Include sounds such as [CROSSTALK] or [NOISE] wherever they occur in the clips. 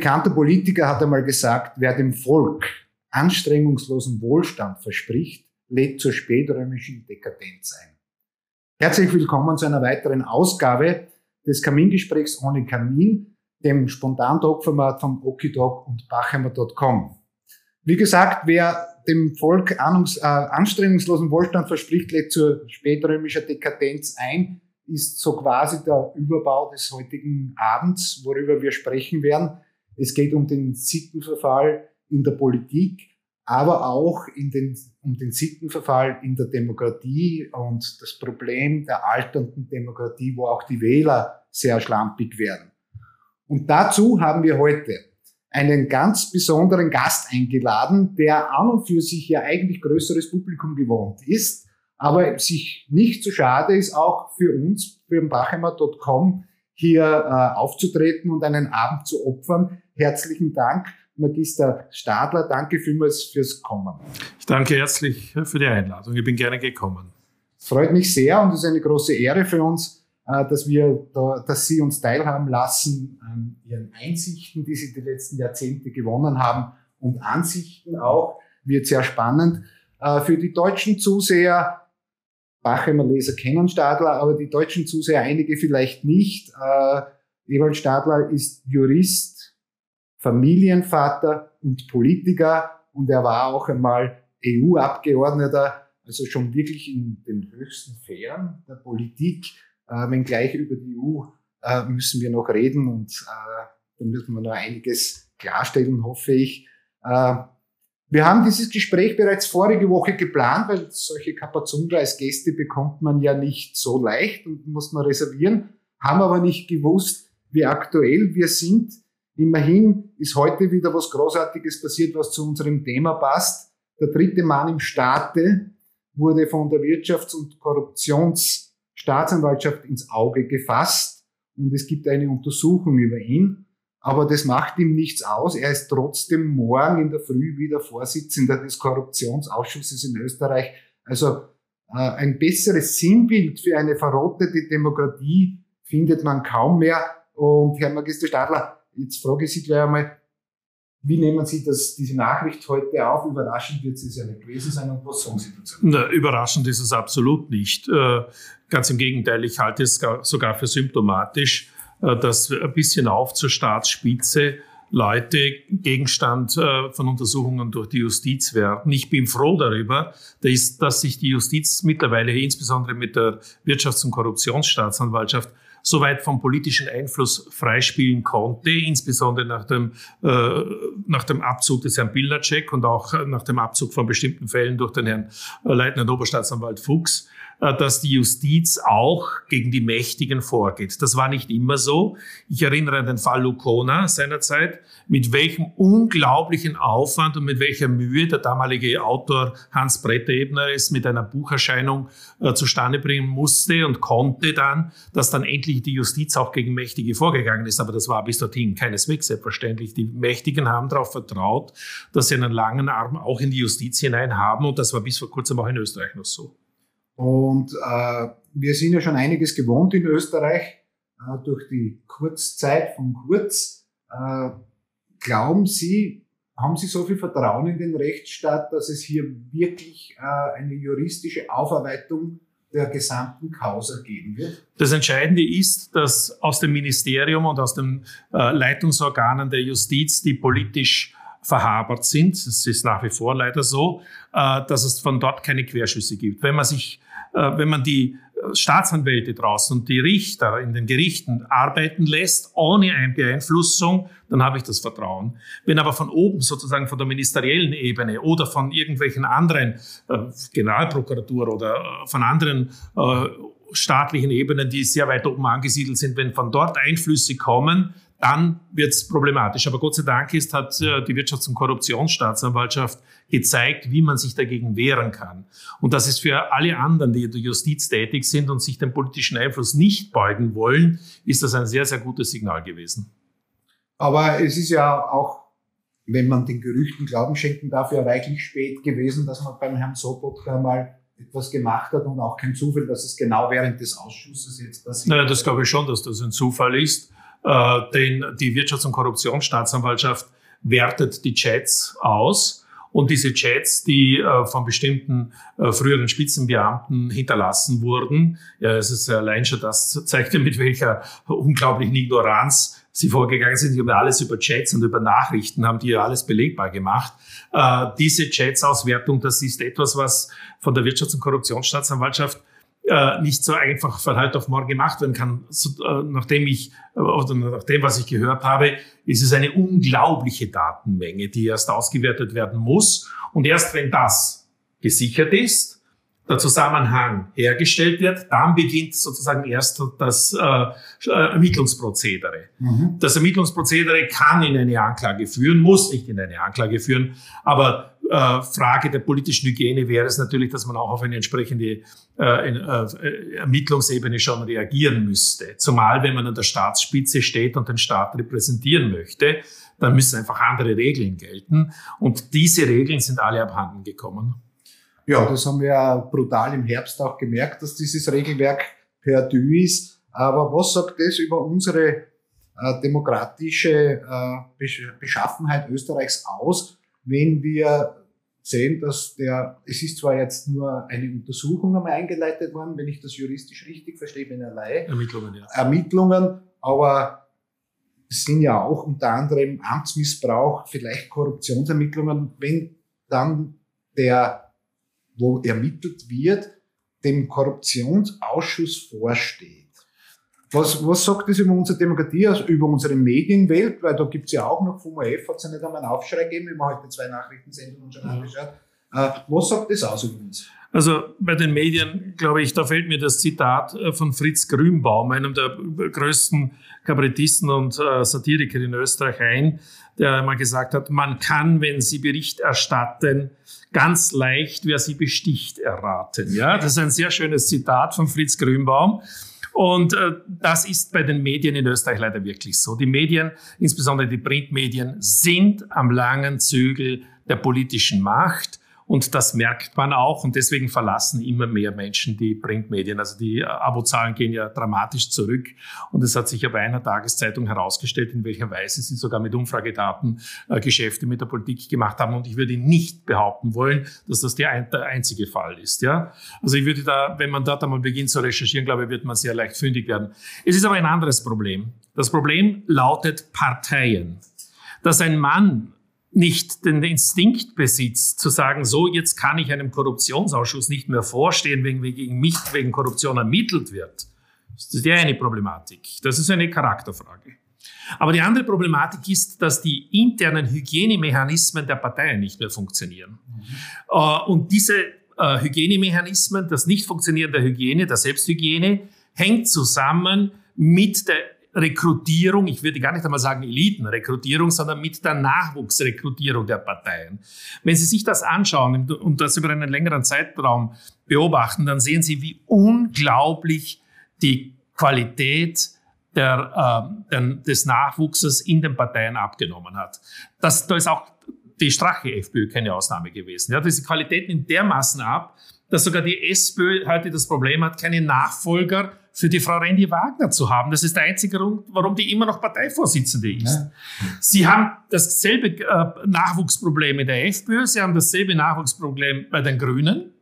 Ein bekannter Politiker hat einmal gesagt, wer dem Volk anstrengungslosen Wohlstand verspricht, lädt zur spätrömischen Dekadenz ein. Herzlich willkommen zu einer weiteren Ausgabe des Kamingesprächs ohne Kamin, dem Spontan-Talk-Format von Okidog und Bachheimer.com. Wie gesagt, wer dem Volk ahnungs, äh, anstrengungslosen Wohlstand verspricht, lädt zur spätrömischer Dekadenz ein, ist so quasi der Überbau des heutigen Abends, worüber wir sprechen werden. Es geht um den Sittenverfall in der Politik, aber auch den, um den Sittenverfall in der Demokratie und das Problem der alternden Demokratie, wo auch die Wähler sehr schlampig werden. Und dazu haben wir heute einen ganz besonderen Gast eingeladen, der an und für sich ja eigentlich größeres Publikum gewohnt ist, aber sich nicht zu so schade ist, auch für uns, für Bachheimer.com, hier äh, aufzutreten und einen Abend zu opfern. Herzlichen Dank, Magister Stadler. Danke vielmals fürs Kommen. Ich danke herzlich für die Einladung. Ich bin gerne gekommen. Es freut mich sehr und es ist eine große Ehre für uns, äh, dass wir, da, dass Sie uns teilhaben lassen an Ihren Einsichten, die Sie die letzten Jahrzehnte gewonnen haben und Ansichten auch. Wird sehr spannend. Äh, für die deutschen Zuseher, Bachheimer Leser kennen Stadler, aber die deutschen Zuseher, einige vielleicht nicht. Äh, Ewald Stadler ist Jurist, Familienvater und Politiker und er war auch einmal EU-Abgeordneter, also schon wirklich in den höchsten Sphären der Politik äh, wenngleich über die EU äh, müssen wir noch reden und äh, da müssen wir noch einiges klarstellen, hoffe ich. Äh, wir haben dieses Gespräch bereits vorige Woche geplant, weil solche Kapazunder als Gäste bekommt man ja nicht so leicht und muss man reservieren, haben aber nicht gewusst, wie aktuell wir sind. Immerhin ist heute wieder was Großartiges passiert, was zu unserem Thema passt. Der dritte Mann im Staate wurde von der Wirtschafts- und Korruptions- Staatsanwaltschaft ins Auge gefasst und es gibt eine Untersuchung über ihn. Aber das macht ihm nichts aus. Er ist trotzdem morgen in der Früh wieder Vorsitzender des Korruptionsausschusses in Österreich. Also äh, ein besseres Sinnbild für eine verrottete Demokratie findet man kaum mehr. Und Herr Magister Stadler, jetzt frage ich Sie gleich einmal, wie nehmen Sie das, diese Nachricht heute auf? Überraschend wird es ja nicht gewesen sein und was sagen Sie dazu? Na, überraschend ist es absolut nicht. Äh, ganz im Gegenteil, ich halte es sogar für symptomatisch, äh, dass ein bisschen auf zur Staatsspitze Leute Gegenstand äh, von Untersuchungen durch die Justiz werden. Ich bin froh darüber, dass sich die Justiz mittlerweile insbesondere mit der Wirtschafts- und Korruptionsstaatsanwaltschaft soweit vom politischen Einfluss freispielen konnte, insbesondere nach dem, äh, nach dem Abzug des Herrn Bildacek und auch nach dem Abzug von bestimmten Fällen durch den Herrn Leitenden Oberstaatsanwalt Fuchs. Äh, dass die Justiz auch gegen die Mächtigen vorgeht. Das war nicht immer so. Ich erinnere an den Fall Lucona seinerzeit, mit welchem unglaublichen Aufwand und mit welcher Mühe der damalige Autor Hans Bretteebner es mit einer Bucherscheinung äh, zustande bringen musste und konnte dann, dass dann endlich die Justiz auch gegen Mächtige vorgegangen ist. Aber das war bis dorthin keineswegs selbstverständlich. Die Mächtigen haben darauf vertraut, dass sie einen langen Arm auch in die Justiz hinein haben und das war bis vor kurzem auch in Österreich noch so. Und äh, wir sind ja schon einiges gewohnt in Österreich äh, durch die Kurzzeit von Kurz. Äh, glauben Sie, haben Sie so viel Vertrauen in den Rechtsstaat, dass es hier wirklich äh, eine juristische Aufarbeitung der gesamten Causa geben wird? Das Entscheidende ist, dass aus dem Ministerium und aus den äh, Leitungsorganen der Justiz, die politisch verhabert sind, es ist nach wie vor leider so, äh, dass es von dort keine Querschüsse gibt. Wenn man sich wenn man die äh, Staatsanwälte draußen und die Richter in den Gerichten arbeiten lässt, ohne Einbeeinflussung, dann habe ich das Vertrauen. Wenn aber von oben, sozusagen von der ministeriellen Ebene oder von irgendwelchen anderen äh, Generalprokuratur oder äh, von anderen äh, staatlichen Ebenen, die sehr weit oben angesiedelt sind, wenn von dort Einflüsse kommen, dann wird es problematisch. Aber Gott sei Dank ist, hat äh, die Wirtschafts- und Korruptionsstaatsanwaltschaft gezeigt, wie man sich dagegen wehren kann. Und das ist für alle anderen, die in der Justiz tätig sind und sich dem politischen Einfluss nicht beugen wollen, ist das ein sehr, sehr gutes Signal gewesen. Aber es ist ja auch, wenn man den Gerüchten Glauben schenken darf, ja reichlich spät gewesen, dass man beim Herrn Sobotka mal etwas gemacht hat und auch kein Zufall, dass es genau während des Ausschusses jetzt passiert. Naja, das glaube ich schon, dass das ein Zufall ist. Äh, denn die Wirtschafts- und Korruptionsstaatsanwaltschaft wertet die Chats aus. Und diese Chats, die äh, von bestimmten äh, früheren Spitzenbeamten hinterlassen wurden, ja, es ist allein schon das zeigt ja, mit welcher unglaublichen Ignoranz sie vorgegangen sind. Sie haben alles über Chats und über Nachrichten, haben die ja alles belegbar gemacht. Äh, diese Chats-Auswertung, das ist etwas, was von der Wirtschafts- und Korruptionsstaatsanwaltschaft äh, nicht so einfach von heute auf morgen gemacht werden kann. So, äh, nachdem ich, äh, oder nach dem, was ich gehört habe, ist es eine unglaubliche Datenmenge, die erst ausgewertet werden muss. Und erst wenn das gesichert ist, der Zusammenhang hergestellt wird, dann beginnt sozusagen erst das äh, äh, Ermittlungsprozedere. Mhm. Das Ermittlungsprozedere kann in eine Anklage führen, muss nicht in eine Anklage führen, aber äh, Frage der politischen Hygiene wäre es natürlich, dass man auch auf eine entsprechende äh, äh, Ermittlungsebene schon reagieren müsste. Zumal, wenn man an der Staatsspitze steht und den Staat repräsentieren möchte, dann müssen einfach andere Regeln gelten. Und diese Regeln sind alle abhanden gekommen. Ja, das haben wir ja brutal im Herbst auch gemerkt, dass dieses Regelwerk perdu ist. Aber was sagt das über unsere äh, demokratische äh, Beschaffenheit Österreichs aus, wenn wir sehen, dass der, es ist zwar jetzt nur eine Untersuchung einmal eingeleitet worden, wenn ich das juristisch richtig verstehe, bin allein. Ermittlungen, ja. Ermittlungen, aber es sind ja auch unter anderem Amtsmissbrauch, vielleicht Korruptionsermittlungen, wenn dann der, wo ermittelt wird, dem Korruptionsausschuss vorsteht. Was, was sagt das über unsere Demokratie, also über unsere Medienwelt? Weil da gibt's ja auch noch vom ORF, hat es ja nicht einmal einen Aufschrei gegeben, wir haben heute zwei Nachrichtensendungen schon angeschaut. Äh, was sagt das aus über uns? Also bei den Medien, glaube ich, da fällt mir das Zitat äh, von Fritz Grünbaum, einem der größten Kabarettisten und äh, Satiriker in Österreich ein, der einmal gesagt hat, man kann, wenn Sie Bericht erstatten, ganz leicht, wer Sie besticht, erraten. Ja, das ist ein sehr schönes Zitat von Fritz Grünbaum. Und äh, das ist bei den Medien in Österreich leider wirklich so. Die Medien, insbesondere die Printmedien, sind am langen Zügel der politischen Macht. Und das merkt man auch. Und deswegen verlassen immer mehr Menschen die Printmedien. Also die äh, Abozahlen gehen ja dramatisch zurück. Und es hat sich ja bei einer Tageszeitung herausgestellt, in welcher Weise sie sogar mit Umfragedaten äh, Geschäfte mit der Politik gemacht haben. Und ich würde nicht behaupten wollen, dass das der, ein, der einzige Fall ist. Ja? Also ich würde da, wenn man dort einmal beginnt zu recherchieren, glaube ich, wird man sehr leicht fündig werden. Es ist aber ein anderes Problem. Das Problem lautet Parteien. Dass ein Mann nicht den Instinkt besitzt, zu sagen, so, jetzt kann ich einem Korruptionsausschuss nicht mehr vorstehen, wenn gegen mich wegen Korruption ermittelt wird. Das ist ja eine Problematik. Das ist eine Charakterfrage. Aber die andere Problematik ist, dass die internen Hygienemechanismen der Parteien nicht mehr funktionieren. Mhm. Und diese äh, Hygienemechanismen, das Nicht-Funktionieren der Hygiene, der Selbsthygiene, hängt zusammen mit der Rekrutierung, ich würde gar nicht einmal sagen Elitenrekrutierung, sondern mit der Nachwuchsrekrutierung der Parteien. Wenn Sie sich das anschauen und das über einen längeren Zeitraum beobachten, dann sehen Sie, wie unglaublich die Qualität der, äh, des Nachwuchses in den Parteien abgenommen hat. Das, da ist auch die Strache FPÖ keine Ausnahme gewesen. Ja, diese Qualität nimmt dermaßen ab, dass sogar die SPÖ heute das Problem hat, keine Nachfolger für die Frau Randy Wagner zu haben. Das ist der einzige Grund, warum die immer noch Parteivorsitzende ist. Ja. Sie haben dasselbe äh, Nachwuchsproblem in der FPÖ, sie haben dasselbe Nachwuchsproblem bei den Grünen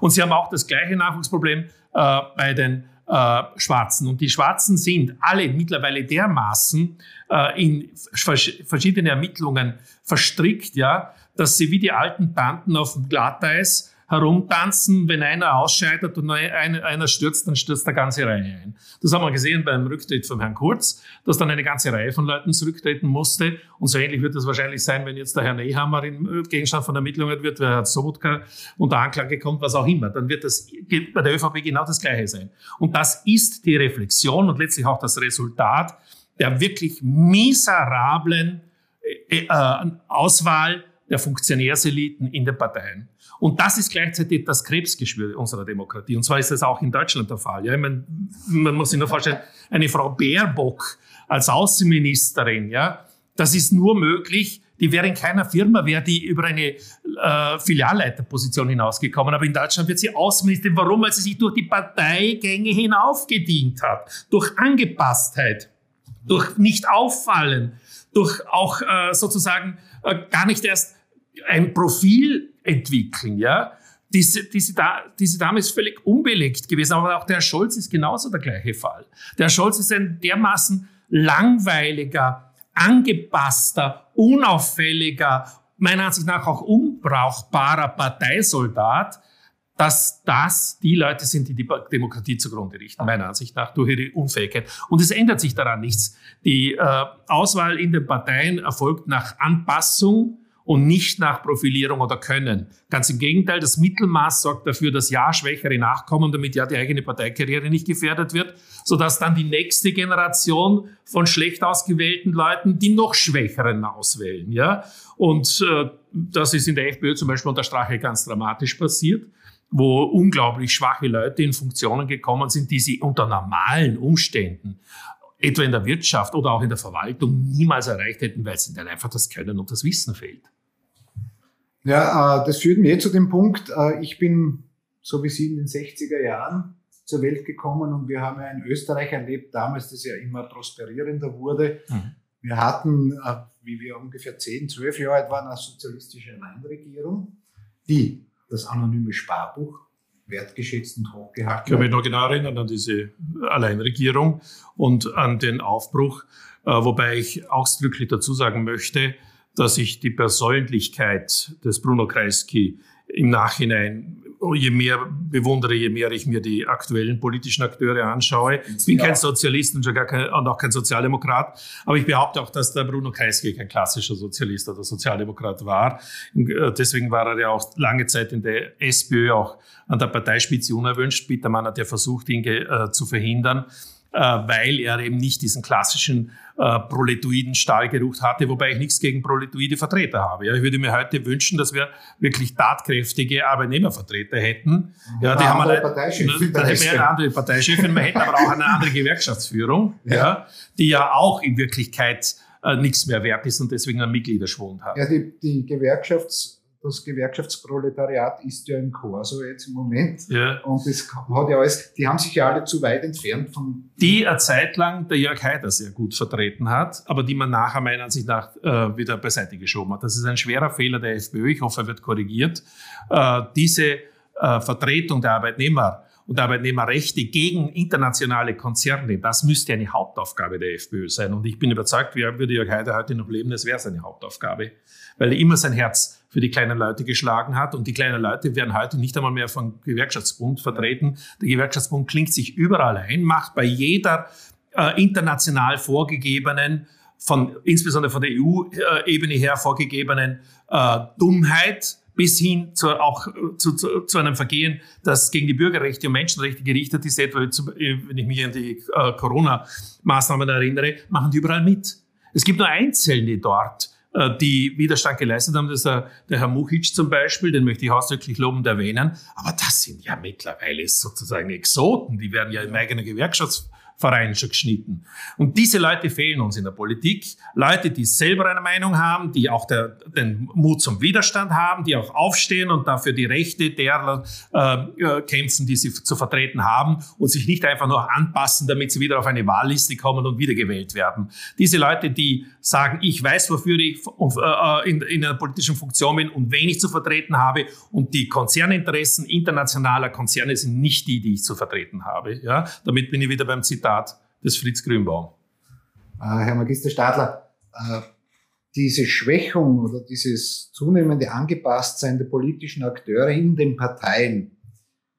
und sie haben auch das gleiche Nachwuchsproblem äh, bei den äh, Schwarzen. Und die Schwarzen sind alle mittlerweile dermaßen äh, in verschiedene Ermittlungen verstrickt, ja, dass sie wie die alten Tanten auf dem Glatteis herumtanzen. Wenn einer ausscheidet und einer stürzt, dann stürzt der ganze Reihe ein. Das haben wir gesehen beim Rücktritt von Herrn Kurz, dass dann eine ganze Reihe von Leuten zurücktreten musste. Und so ähnlich wird es wahrscheinlich sein, wenn jetzt der Herr Nehammer im Gegenstand von Ermittlungen wird, wer Herr Sobotka unter Anklage kommt, was auch immer. Dann wird das bei der ÖVP genau das Gleiche sein. Und das ist die Reflexion und letztlich auch das Resultat der wirklich miserablen äh, äh, Auswahl der Funktionärseliten in den Parteien. Und das ist gleichzeitig das Krebsgeschwür unserer Demokratie. Und zwar ist das auch in Deutschland der Fall. Ja, ich meine, man muss sich nur vorstellen, eine Frau Baerbock als Außenministerin, ja, das ist nur möglich, die wäre in keiner Firma, wäre die über eine äh, Filialleiterposition hinausgekommen. Aber in Deutschland wird sie Außenministerin. Warum? Weil sie sich durch die Parteigänge hinaufgedient hat. Durch Angepasstheit durch nicht auffallen, durch auch äh, sozusagen äh, gar nicht erst ein Profil entwickeln, ja. Diese, diese, diese Dame ist völlig unbelegt gewesen, aber auch der Herr Scholz ist genauso der gleiche Fall. Der Herr Scholz ist ein dermaßen langweiliger, angepasster, unauffälliger, meiner Ansicht nach auch unbrauchbarer Parteisoldat, dass das die Leute sind, die die Demokratie zugrunde richten, meiner Ansicht nach, durch ihre Unfähigkeit. Und es ändert sich daran nichts. Die äh, Auswahl in den Parteien erfolgt nach Anpassung und nicht nach Profilierung oder Können. Ganz im Gegenteil, das Mittelmaß sorgt dafür, dass ja Schwächere nachkommen, damit ja die eigene Parteikarriere nicht gefährdet wird, sodass dann die nächste Generation von schlecht ausgewählten Leuten die noch Schwächeren auswählen. Ja? Und äh, das ist in der FPÖ zum Beispiel unter Strache ganz dramatisch passiert wo unglaublich schwache Leute in Funktionen gekommen sind, die sie unter normalen Umständen etwa in der Wirtschaft oder auch in der Verwaltung niemals erreicht hätten, weil es ihnen einfach das Können und das Wissen fehlt. Ja, äh, das führt mir zu dem Punkt, äh, ich bin so wie Sie in den 60er Jahren zur Welt gekommen und wir haben ja in Österreich erlebt, damals, das ja immer prosperierender wurde. Mhm. Wir hatten, äh, wie wir ungefähr 10, 12 Jahre alt waren, eine sozialistische Alleinregierung, die das anonyme Sparbuch wertgeschätzt und hochgehalten. Ich kann mich noch genau erinnern an diese Alleinregierung und an den Aufbruch, wobei ich ausdrücklich dazu sagen möchte, dass ich die Persönlichkeit des Bruno Kreisky im Nachhinein, je mehr bewundere, je mehr ich mir die aktuellen politischen Akteure anschaue. Ich bin kein Sozialist und, schon gar kein, und auch kein Sozialdemokrat, aber ich behaupte auch, dass der Bruno Kreisky kein klassischer Sozialist oder Sozialdemokrat war. Deswegen war er ja auch lange Zeit in der SPÖ auch an der Parteispitze unerwünscht. Bittermann hat ja versucht, ihn äh, zu verhindern. Äh, weil er eben nicht diesen klassischen äh, proletoiden Stahlgeruch hatte, wobei ich nichts gegen proletoide Vertreter habe. Ja, ich würde mir heute wünschen, dass wir wirklich tatkräftige Arbeitnehmervertreter hätten. Ja, die haben eine, Parteichefin. Dann hätten wir eine andere Parteichefin, wir hätten aber auch eine andere Gewerkschaftsführung, [LAUGHS] ja. ja die ja auch in Wirklichkeit äh, nichts mehr wert ist und deswegen einen Mitgliederschwund hat. Ja, die, die Gewerkschafts das Gewerkschaftsproletariat ist ja im Korso jetzt im Moment. Ja. Und das hat ja alles, die haben sich ja alle zu weit entfernt von. Die eine Zeit lang der Jörg Haider sehr gut vertreten hat, aber die man nachher meiner Ansicht nach äh, wieder beiseite geschoben hat. Das ist ein schwerer Fehler der FPÖ. Ich hoffe, er wird korrigiert. Äh, diese äh, Vertretung der Arbeitnehmer und Arbeitnehmerrechte gegen internationale Konzerne, das müsste eine Hauptaufgabe der FPÖ sein. Und ich bin überzeugt, würde Jörg Haider heute noch leben, das wäre seine Hauptaufgabe, weil er immer sein Herz für die kleinen Leute geschlagen hat. Und die kleinen Leute werden heute nicht einmal mehr vom Gewerkschaftsbund vertreten. Der Gewerkschaftsbund klingt sich überall ein, macht bei jeder äh, international vorgegebenen, von, insbesondere von der EU-Ebene her vorgegebenen äh, Dummheit bis hin zu, auch äh, zu, zu, zu, einem Vergehen, das gegen die Bürgerrechte und Menschenrechte gerichtet ist, etwa wenn ich mich an die äh, Corona-Maßnahmen erinnere, machen die überall mit. Es gibt nur Einzelne dort, die Widerstand geleistet haben. Das ist der, der Herr Muchic zum Beispiel, den möchte ich ausdrücklich lobend erwähnen. Aber das sind ja mittlerweile sozusagen Exoten, die werden ja im eigenen Gewerkschafts Verein schon geschnitten. Und diese Leute fehlen uns in der Politik. Leute, die selber eine Meinung haben, die auch der, den Mut zum Widerstand haben, die auch aufstehen und dafür die Rechte derer äh, kämpfen, die sie zu vertreten haben und sich nicht einfach nur anpassen, damit sie wieder auf eine Wahlliste kommen und wiedergewählt werden. Diese Leute, die sagen, ich weiß, wofür ich äh, in, in einer politischen Funktion bin und wen ich zu vertreten habe und die Konzerninteressen internationaler Konzerne sind nicht die, die ich zu vertreten habe. Ja, damit bin ich wieder beim Zitat Zitat des Fritz Grünbaum. Äh, Herr Magister Stadler, äh, diese Schwächung oder dieses zunehmende Angepasstsein der politischen Akteure in den Parteien,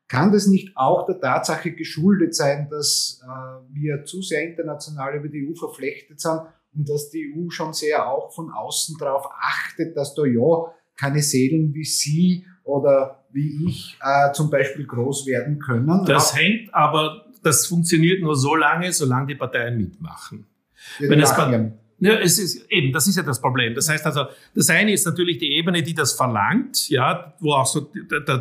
kann das nicht auch der Tatsache geschuldet sein, dass äh, wir zu sehr international über die EU verflechtet sind und dass die EU schon sehr auch von außen darauf achtet, dass da ja keine Seelen wie Sie oder wie ich äh, zum Beispiel groß werden können. Das hängt aber das funktioniert nur so lange, solange die Parteien mitmachen. Ja, Wenn es, ja, es ist eben, das ist ja das Problem. Das heißt also, das eine ist natürlich die Ebene, die das verlangt, ja, wo auch so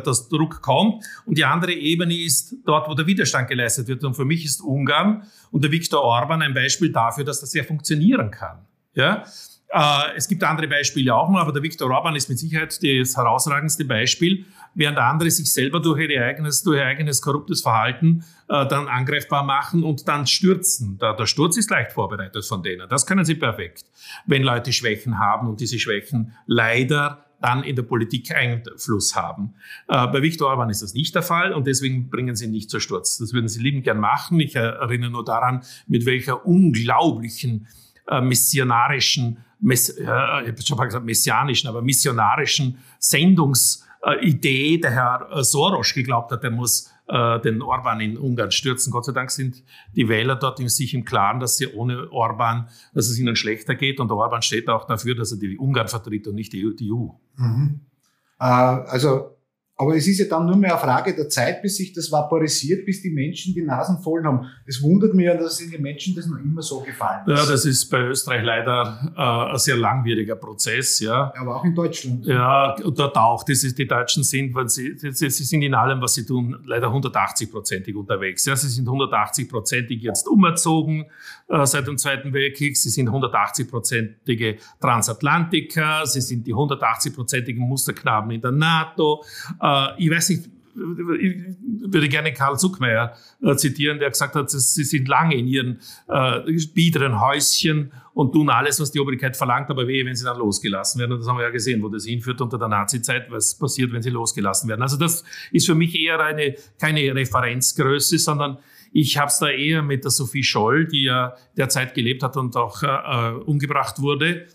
das Druck kommt, und die andere Ebene ist dort, wo der Widerstand geleistet wird. Und für mich ist Ungarn und der Viktor Orban ein Beispiel dafür, dass das ja funktionieren kann. Ja, Äh, es gibt andere Beispiele auch noch, aber der Viktor Orban ist mit Sicherheit das herausragendste Beispiel, während andere sich selber durch ihr eigenes, durch ihr eigenes korruptes Verhalten äh, dann angreifbar machen und dann stürzen. Der, der Sturz ist leicht vorbereitet von denen. Das können sie perfekt. Wenn Leute Schwächen haben und diese Schwächen leider dann in der Politik Einfluss haben. Äh, bei Viktor Orban ist das nicht der Fall und deswegen bringen sie ihn nicht zur Sturz. Das würden sie liebend gern machen. Ich erinnere nur daran, mit welcher unglaublichen äh, missionarischen, mess, äh, ich habe schon mal gesagt messianischen, aber missionarischen Sendungsidee der Herr Soros geglaubt hat, er muss äh, den Orban in Ungarn stürzen. Gott sei Dank sind die Wähler dort sich im Klaren, dass sie ohne Orban, dass es ihnen schlechter geht. Und Orban steht auch dafür, dass er die Ungarn vertritt und nicht die EU. Mhm. Äh, also aber es ist ja dann nur mehr eine Frage der Zeit, bis sich das vaporisiert, bis die Menschen die Nasen voll haben. Es wundert mich ja, dass den Menschen das noch immer so gefallen ist. Ja, das ist bei Österreich leider äh, ein sehr langwieriger Prozess, ja. Aber auch in Deutschland. Ja, dort auch. Das ist, die Deutschen sind, weil sie, sie, sie sind in allem, was sie tun, leider 180-prozentig unterwegs. Ja, sie sind 180-prozentig jetzt umerzogen äh, seit dem Zweiten Weltkrieg. Sie sind 180-prozentige Transatlantiker. Sie sind die 180-prozentigen Musterknaben in der NATO. Äh, äh, ich weiß nicht, ich würde gerne Karl Zuckmeier äh, zitieren, der gesagt hat, sie sind lange in ihren äh, biederen Häuschen und tun alles, was die Obrigkeit verlangt, aber wehe, wenn sie dann losgelassen werden. Und das haben wir ja gesehen, wo das hinführt unter der Nazi-Zeit, was passiert, wenn sie losgelassen werden. Also das ist für mich eher eine, keine Referenzgröße, sondern ich habe es da eher mit der Sophie Scholl, die ja derzeit gelebt hat und auch äh, umgebracht wurde,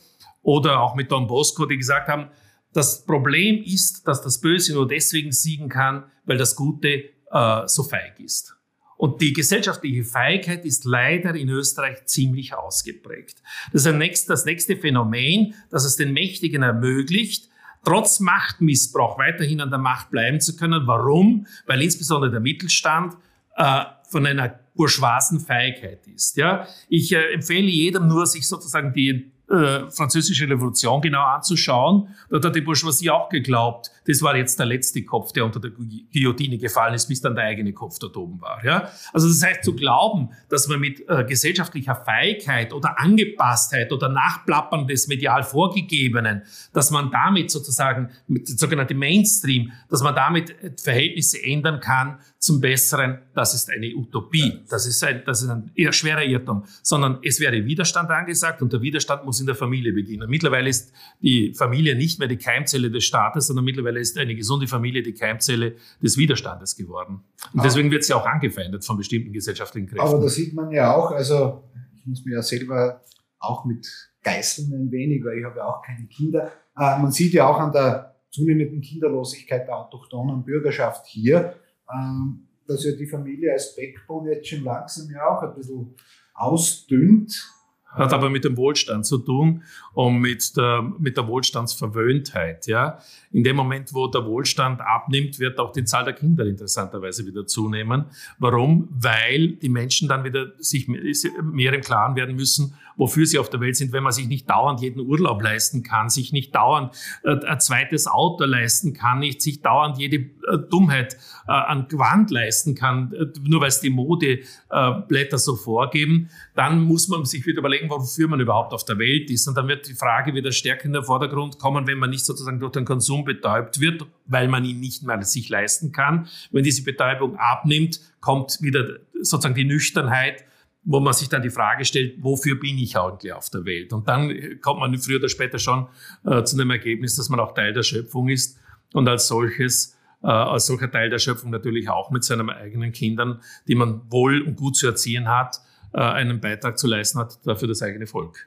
oder auch mit Don Bosco, die gesagt haben, das Problem ist, dass das Böse nur deswegen siegen kann, weil das Gute äh, so feig ist. Und die gesellschaftliche Feigheit ist leider in Österreich ziemlich ausgeprägt. Das ist das nächste Phänomen, das es den Mächtigen ermöglicht, trotz Machtmissbrauch weiterhin an der Macht bleiben zu können. Warum? Weil insbesondere der Mittelstand äh, von einer bourgeoisen Feigheit ist. Ja? Ich äh, empfehle jedem nur, sich sozusagen die äh, französische Revolution genau anzuschauen. Dort hat die Bourgeoisie auch geglaubt, das war jetzt der letzte Kopf, der unter der Guillotine gefallen ist, bis dann der eigene Kopf dort oben war. Ja? Also das heißt, zu glauben, dass man mit äh, gesellschaftlicher Feigheit oder Angepasstheit oder Nachplappern des medial Vorgegebenen, dass man damit sozusagen, mit dem sogenannten Mainstream, dass man damit Verhältnisse ändern kann zum Besseren, das ist eine Utopie. Das ist ein, das ist ein eher schwerer Irrtum. Sondern es wäre Widerstand angesagt und der Widerstand muss in der Familie beginnen. Mittlerweile ist die Familie nicht mehr die Keimzelle des Staates, sondern mittlerweile ist eine gesunde Familie die Keimzelle des Widerstandes geworden. Und deswegen wird sie auch angefeindet von bestimmten gesellschaftlichen Kräften. Aber da sieht man ja auch, also ich muss mir ja selber auch mit geißeln ein wenig, weil ich habe ja auch keine Kinder. Äh, man sieht ja auch an der zunehmenden Kinderlosigkeit der autochthonen Bürgerschaft hier, ähm, dass ja die Familie als Backbone jetzt schon langsam ja auch ein bisschen ausdünnt. Hat aber mit dem Wohlstand zu tun und mit der, mit der Wohlstandsverwöhntheit. Ja? In dem Moment, wo der Wohlstand abnimmt, wird auch die Zahl der Kinder interessanterweise wieder zunehmen. Warum? Weil die Menschen dann wieder sich mehr im Klaren werden müssen, wofür sie auf der Welt sind, wenn man sich nicht dauernd jeden Urlaub leisten kann, sich nicht dauernd äh, ein zweites Auto leisten kann, nicht sich dauernd jede äh, Dummheit äh, an Gewand leisten kann, nur weil es die Modeblätter so vorgeben, dann muss man sich wieder überlegen, wofür man überhaupt auf der Welt ist. Und dann wird die Frage wieder stärker in den Vordergrund kommen, wenn man nicht sozusagen durch den Konsum betäubt wird, weil man ihn nicht mehr sich leisten kann. Wenn diese Betäubung abnimmt, kommt wieder sozusagen die Nüchternheit, wo man sich dann die Frage stellt, wofür bin ich eigentlich auf der Welt? Und dann kommt man früher oder später schon äh, zu dem Ergebnis, dass man auch Teil der Schöpfung ist und als solches, äh, als solcher Teil der Schöpfung natürlich auch mit seinen eigenen Kindern, die man wohl und gut zu erziehen hat, äh, einen Beitrag zu leisten hat dafür das eigene Volk.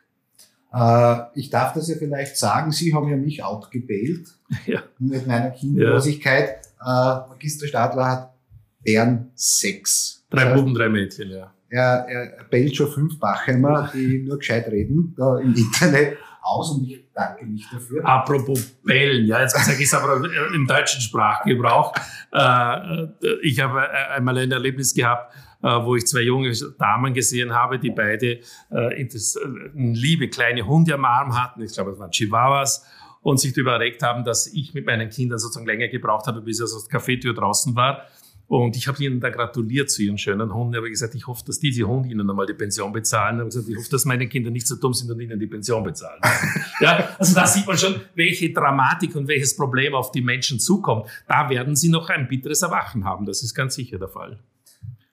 Äh, ich darf das ja vielleicht sagen, Sie haben ja mich outgebailt [LAUGHS] ja. mit meiner Kinderlosigkeit. Ja. Äh, Magister Stadler hat Bern sechs. Drei Buben, drei Mädchen, ja er, er bellt schon fünf Bachheimer, die nur gescheit reden, da im Internet aus und ich danke mich dafür. Apropos bellen, ja, jetzt sage ich es aber im deutschen Sprachgebrauch. Äh, ich habe einmal ein Erlebnis gehabt, äh, wo ich zwei junge Damen gesehen habe, die beide äh, liebe kleine Hunde am Arm hatten. Ich glaube, es waren Chihuahuas und sich darüber erregt haben, dass ich mit meinen Kindern sozusagen länger gebraucht habe, bis ich aus der Cafetür draußen war Und ich habe ihnen da gratuliert zu ihren schönen Hunden. Habe gesagt, ich hoffe, dass diese Hunde ihnen einmal die Pension bezahlen. Ich habe gesagt, ich hoffe, dass meine Kinder nicht so dumm sind und ihnen die Pension bezahlen. [LAUGHS] ja, also da sieht man schon, welche Dramatik und welches Problem auf die Menschen zukommt. Da werden sie noch ein bitteres Erwachen haben. Das ist ganz sicher der Fall.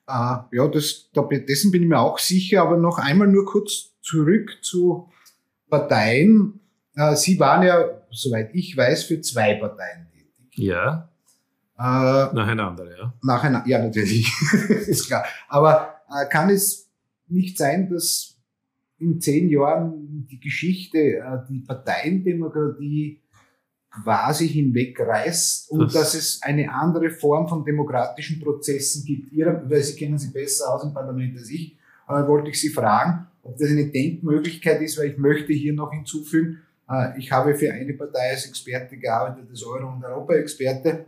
Ah, ja, das, dessen bin ich mir auch sicher. Aber noch einmal nur kurz zurück zu Parteien. Äh, sie waren ja, soweit ich weiß, für zwei Parteien tätig. Ja. Äh, nacheinander, ja. Nacheinander, ja, natürlich, [LAUGHS] ist klar. Aber äh, kann es nicht sein, dass in zehn Jahren die Geschichte, äh, die Parteiendemokratie quasi hinwegreißt und das dass es eine andere Form von demokratischen Prozessen gibt? Ihre, weil Sie kennen sie besser aus im Parlament als ich, aber wollte ich Sie fragen, ob das eine Denkmöglichkeit ist, weil ich möchte hier noch hinzufügen, äh, ich habe für eine Partei als Experte gearbeitet, als Euro- und Europa-Experte.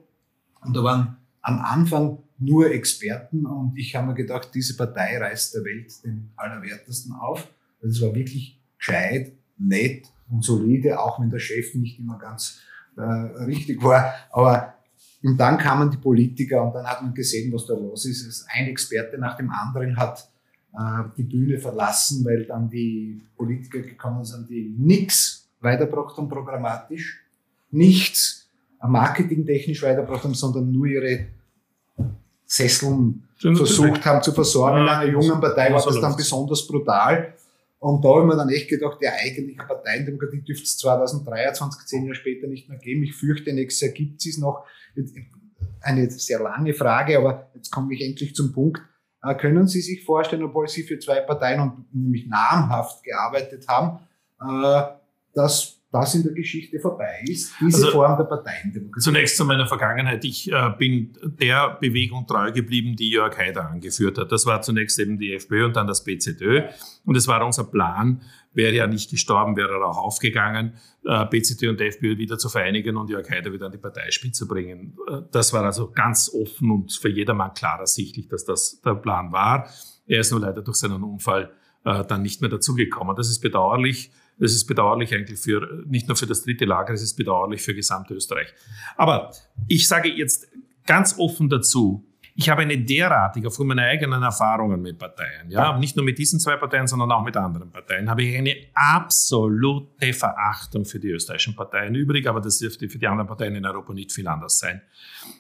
Und da waren am Anfang nur Experten und ich habe mir gedacht, diese Partei reißt der Welt den Allerwertesten auf. Das war wirklich gescheit, nett und solide, auch wenn der Chef nicht immer ganz äh, richtig war. Aber und dann kamen die Politiker und dann hat man gesehen, was da los ist. Ein Experte nach dem anderen hat äh, die Bühne verlassen, weil dann die Politiker gekommen sind, die nichts weitergebracht haben programmatisch, nichts marketingtechnisch weitergebracht haben, sondern nur ihre Sesseln versucht haben zu versorgen. In einer jungen Partei war das dann besonders brutal. Und da haben wir dann echt gedacht, die eigentliche Parteiendemokratie dürfte es 2023, zehn Jahre später nicht mehr geben. Ich fürchte, nächstes Jahr gibt es noch. Eine sehr lange Frage, aber jetzt komme ich endlich zum Punkt. Äh, können Sie sich vorstellen, obwohl Sie für zwei Parteien und nämlich namhaft gearbeitet haben, äh, dass das in der Geschichte vorbei ist, diese also, Form der Parteiendemokratie. Zunächst zu meiner Vergangenheit. Ich äh, bin der Bewegung treu geblieben, die Jörg Haider angeführt hat. Das war zunächst eben die FPÖ und dann das BZÖ. Und es war unser Plan, wäre er nicht gestorben, wäre er auch aufgegangen, äh, BZÖ und FPÖ wieder zu vereinigen und Jörg Haider wieder an die Parteispitze bringen. Äh, das war also ganz offen und für jedermann klar ersichtlich, dass das der Plan war. Er ist nur leider durch seinen Unfall äh, dann nicht mehr dazugekommen. Das ist bedauerlich. Das ist bedauerlich eigentlich für, nicht nur für das dritte Lager, es ist bedauerlich für Gesamtösterreich. Aber ich sage jetzt ganz offen dazu, ich habe eine derartige, aufgrund meiner eigenen Erfahrungen mit Parteien, ja, nicht nur mit diesen zwei Parteien, sondern auch mit anderen Parteien, habe ich eine absolute Verachtung für die österreichischen Parteien übrig, aber das dürfte für die anderen Parteien in Europa nicht viel anders sein.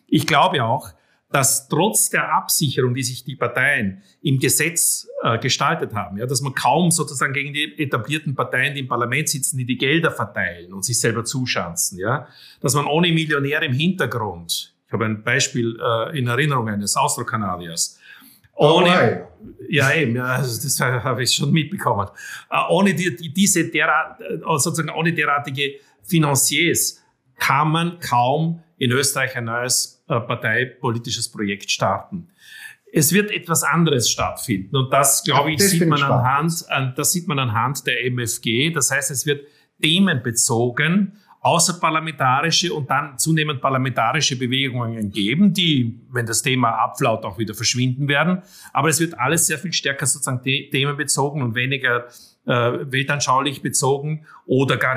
Ich glaube auch, dass trotz der Absicherung, die sich die Parteien im Gesetz äh, gestaltet haben, ja, dass man kaum sozusagen gegen die etablierten Parteien, die im Parlament sitzen, die die Gelder verteilen und sich selber zuschanzen, ja, dass man ohne Millionäre im Hintergrund, ich habe ein Beispiel äh, in Erinnerung eines Austro-Kanadiers, ohne, oh ja eben, ja, also das habe ich schon mitbekommen, äh, ohne die, die, diese derat, äh, sozusagen ohne derartige Financiers kann man kaum in Österreich ein neues parteipolitisches Projekt starten. Es wird etwas anderes stattfinden und das, glaube ich, das sieht man anhand, an, das sieht man anhand der MFG. Das heißt, es wird themenbezogen außerparlamentarische und dann zunehmend parlamentarische Bewegungen geben, die, wenn das Thema abflaut, auch wieder verschwinden werden. Aber es wird alles sehr viel stärker sozusagen themenbezogen und weniger äh, weltanschaulich bezogen oder gar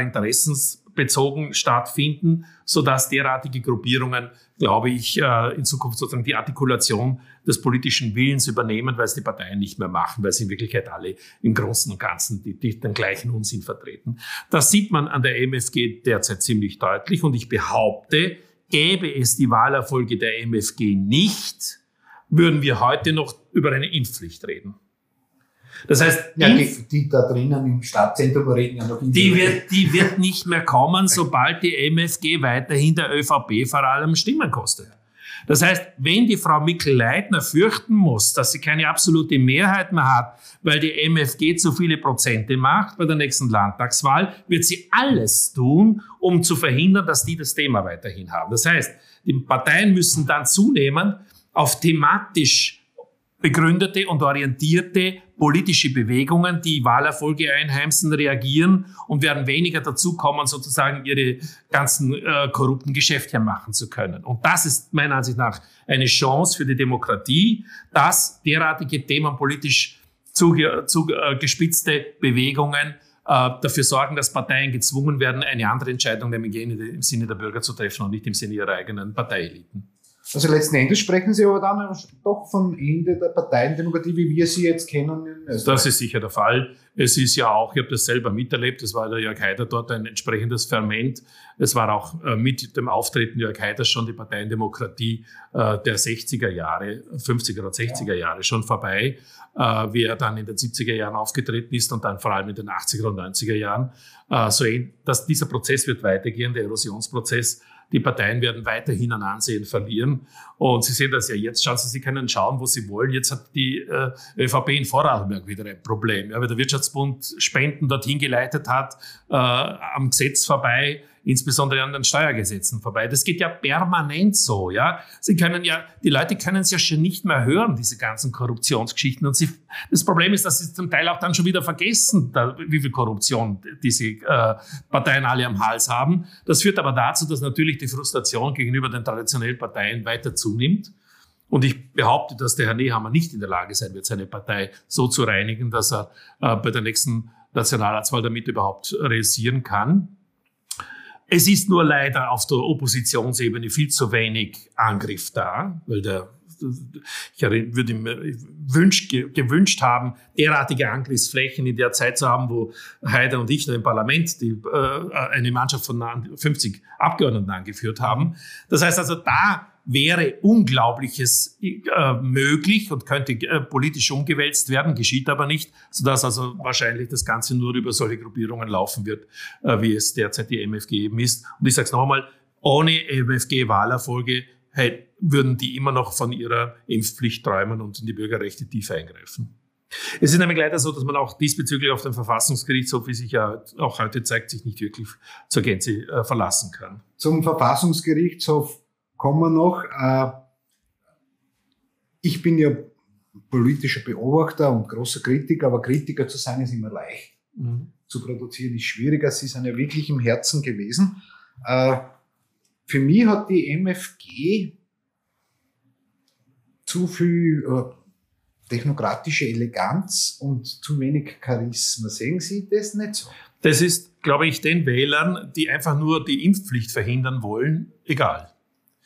interessensbezogen stattfinden, sodass derartige Gruppierungen glaube ich, äh, in Zukunft sozusagen die Artikulation des politischen Willens übernehmen, weil es die Parteien nicht mehr machen, weil sie in Wirklichkeit alle im Großen und Ganzen die, die den gleichen Unsinn vertreten. Das sieht man an der MFG derzeit ziemlich deutlich und ich behaupte, gäbe es die Wahlerfolge der MFG nicht, würden wir heute noch über eine Impfpflicht reden. Das heißt, ja, die, die, da drinnen im Stadtzentrum reden ja noch in die wird, [LAUGHS] die wird nicht mehr kommen, sobald die MFG weiterhin der ÖVP vor allem Stimmen kostet. Das heißt, wenn die Frau Mikl-Leitner fürchten muss, dass sie keine absolute Mehrheit mehr hat, weil die MFG zu viele Prozente macht bei der nächsten Landtagswahl, wird sie alles tun, um zu verhindern, dass die das Thema weiterhin haben. Das heißt, die Parteien müssen dann zunehmend auf thematisch begründete und orientierte politische Bewegungen, die Wahlerfolge einheimsen, reagieren und werden weniger dazu kommen, sozusagen ihre ganzen äh, korrupten Geschäfte machen zu können. Und das ist meiner Ansicht nach eine Chance für die Demokratie, dass derartige Themen politisch zugespitzte zu, äh, Bewegungen äh, dafür sorgen, dass Parteien gezwungen werden, eine andere Entscheidung, nämlich im Sinne der Bürger zu treffen und nicht im Sinne ihrer eigenen Parteieliten. Also letzten Endes sprechen Sie aber dann doch vom Ende der Parteiendemokratie, wie wir sie jetzt kennen. Das ist sicher der Fall. Es ist ja auch, ich habe das selber miterlebt, es war der Jörg Haider dort ein entsprechendes Ferment. Es war auch äh, mit dem Auftreten Jörg Haiders schon die Parteiendemokratie äh, der 60er Jahre, 50er oder 60er Jahre schon vorbei, äh, wie er dann in den 70er Jahren aufgetreten ist und dann vor allem in den 80er und 90er Jahren. So, dass dieser Prozess wird weitergehen, der Erosionsprozess die Parteien werden weiterhin an Ansehen verlieren. Und Sie sehen das ja jetzt. Schauen Sie, Sie können schauen, wo Sie wollen. Jetzt hat die äh, ÖVP in Vorarlberg wieder ein Problem, ja, weil der Wirtschaftsbund Spenden dorthin geleitet hat, äh, am Gesetz vorbei insbesondere an den Steuergesetzen vorbei. Das geht ja permanent so, ja. Sie können ja, die Leute können es ja schon nicht mehr hören, diese ganzen Korruptionsgeschichten. Und sie, das Problem ist, dass sie zum Teil auch dann schon wieder vergessen, da, wie viel Korruption diese äh, Parteien alle am Hals haben. Das führt aber dazu, dass natürlich die Frustration gegenüber den traditionellen Parteien weiter zunimmt. Und ich behaupte, dass der Herr Nehammer nicht in der Lage sein wird, seine Partei so zu reinigen, dass er äh, bei der nächsten Nationalratswahl damit überhaupt realisieren kann. Es ist nur leider auf der Oppositionsebene viel zu wenig Angriff da, weil der ich würde mir wünscht, gewünscht haben, derartige Angriffsflächen in der Zeit zu haben, wo Heider und ich noch im Parlament die, äh, eine Mannschaft von 50 Abgeordneten angeführt haben. Das heißt also, da wäre Unglaubliches äh, möglich und könnte äh, politisch umgewälzt werden, geschieht aber nicht, sodass also wahrscheinlich das Ganze nur über solche Gruppierungen laufen wird, äh, wie es derzeit die MFG eben ist. Und ich sage es noch einmal, ohne MFG-Wahlerfolge würden die immer noch von ihrer Impfpflicht träumen und in die Bürgerrechte tief eingreifen. Es ist nämlich leider so, dass man auch diesbezüglich auf den Verfassungsgerichtshof, wie sich ja auch heute zeigt, sich nicht wirklich zur Gänze verlassen kann. Zum Verfassungsgerichtshof kommen wir noch. Äh, ich bin ja politischer Beobachter und großer Kritiker, aber Kritiker zu sein ist immer leicht. Mhm. Zu produzieren ist schwieriger. Sie sind ja wirklich im Herzen gewesen. Äh, für mich hat die MFG zu viel äh, technokratische Eleganz und zu wenig Charisma. Sehen Sie das nicht so? Das ist, glaube ich, den Wählern, die einfach nur die Impfpflicht verhindern wollen, egal.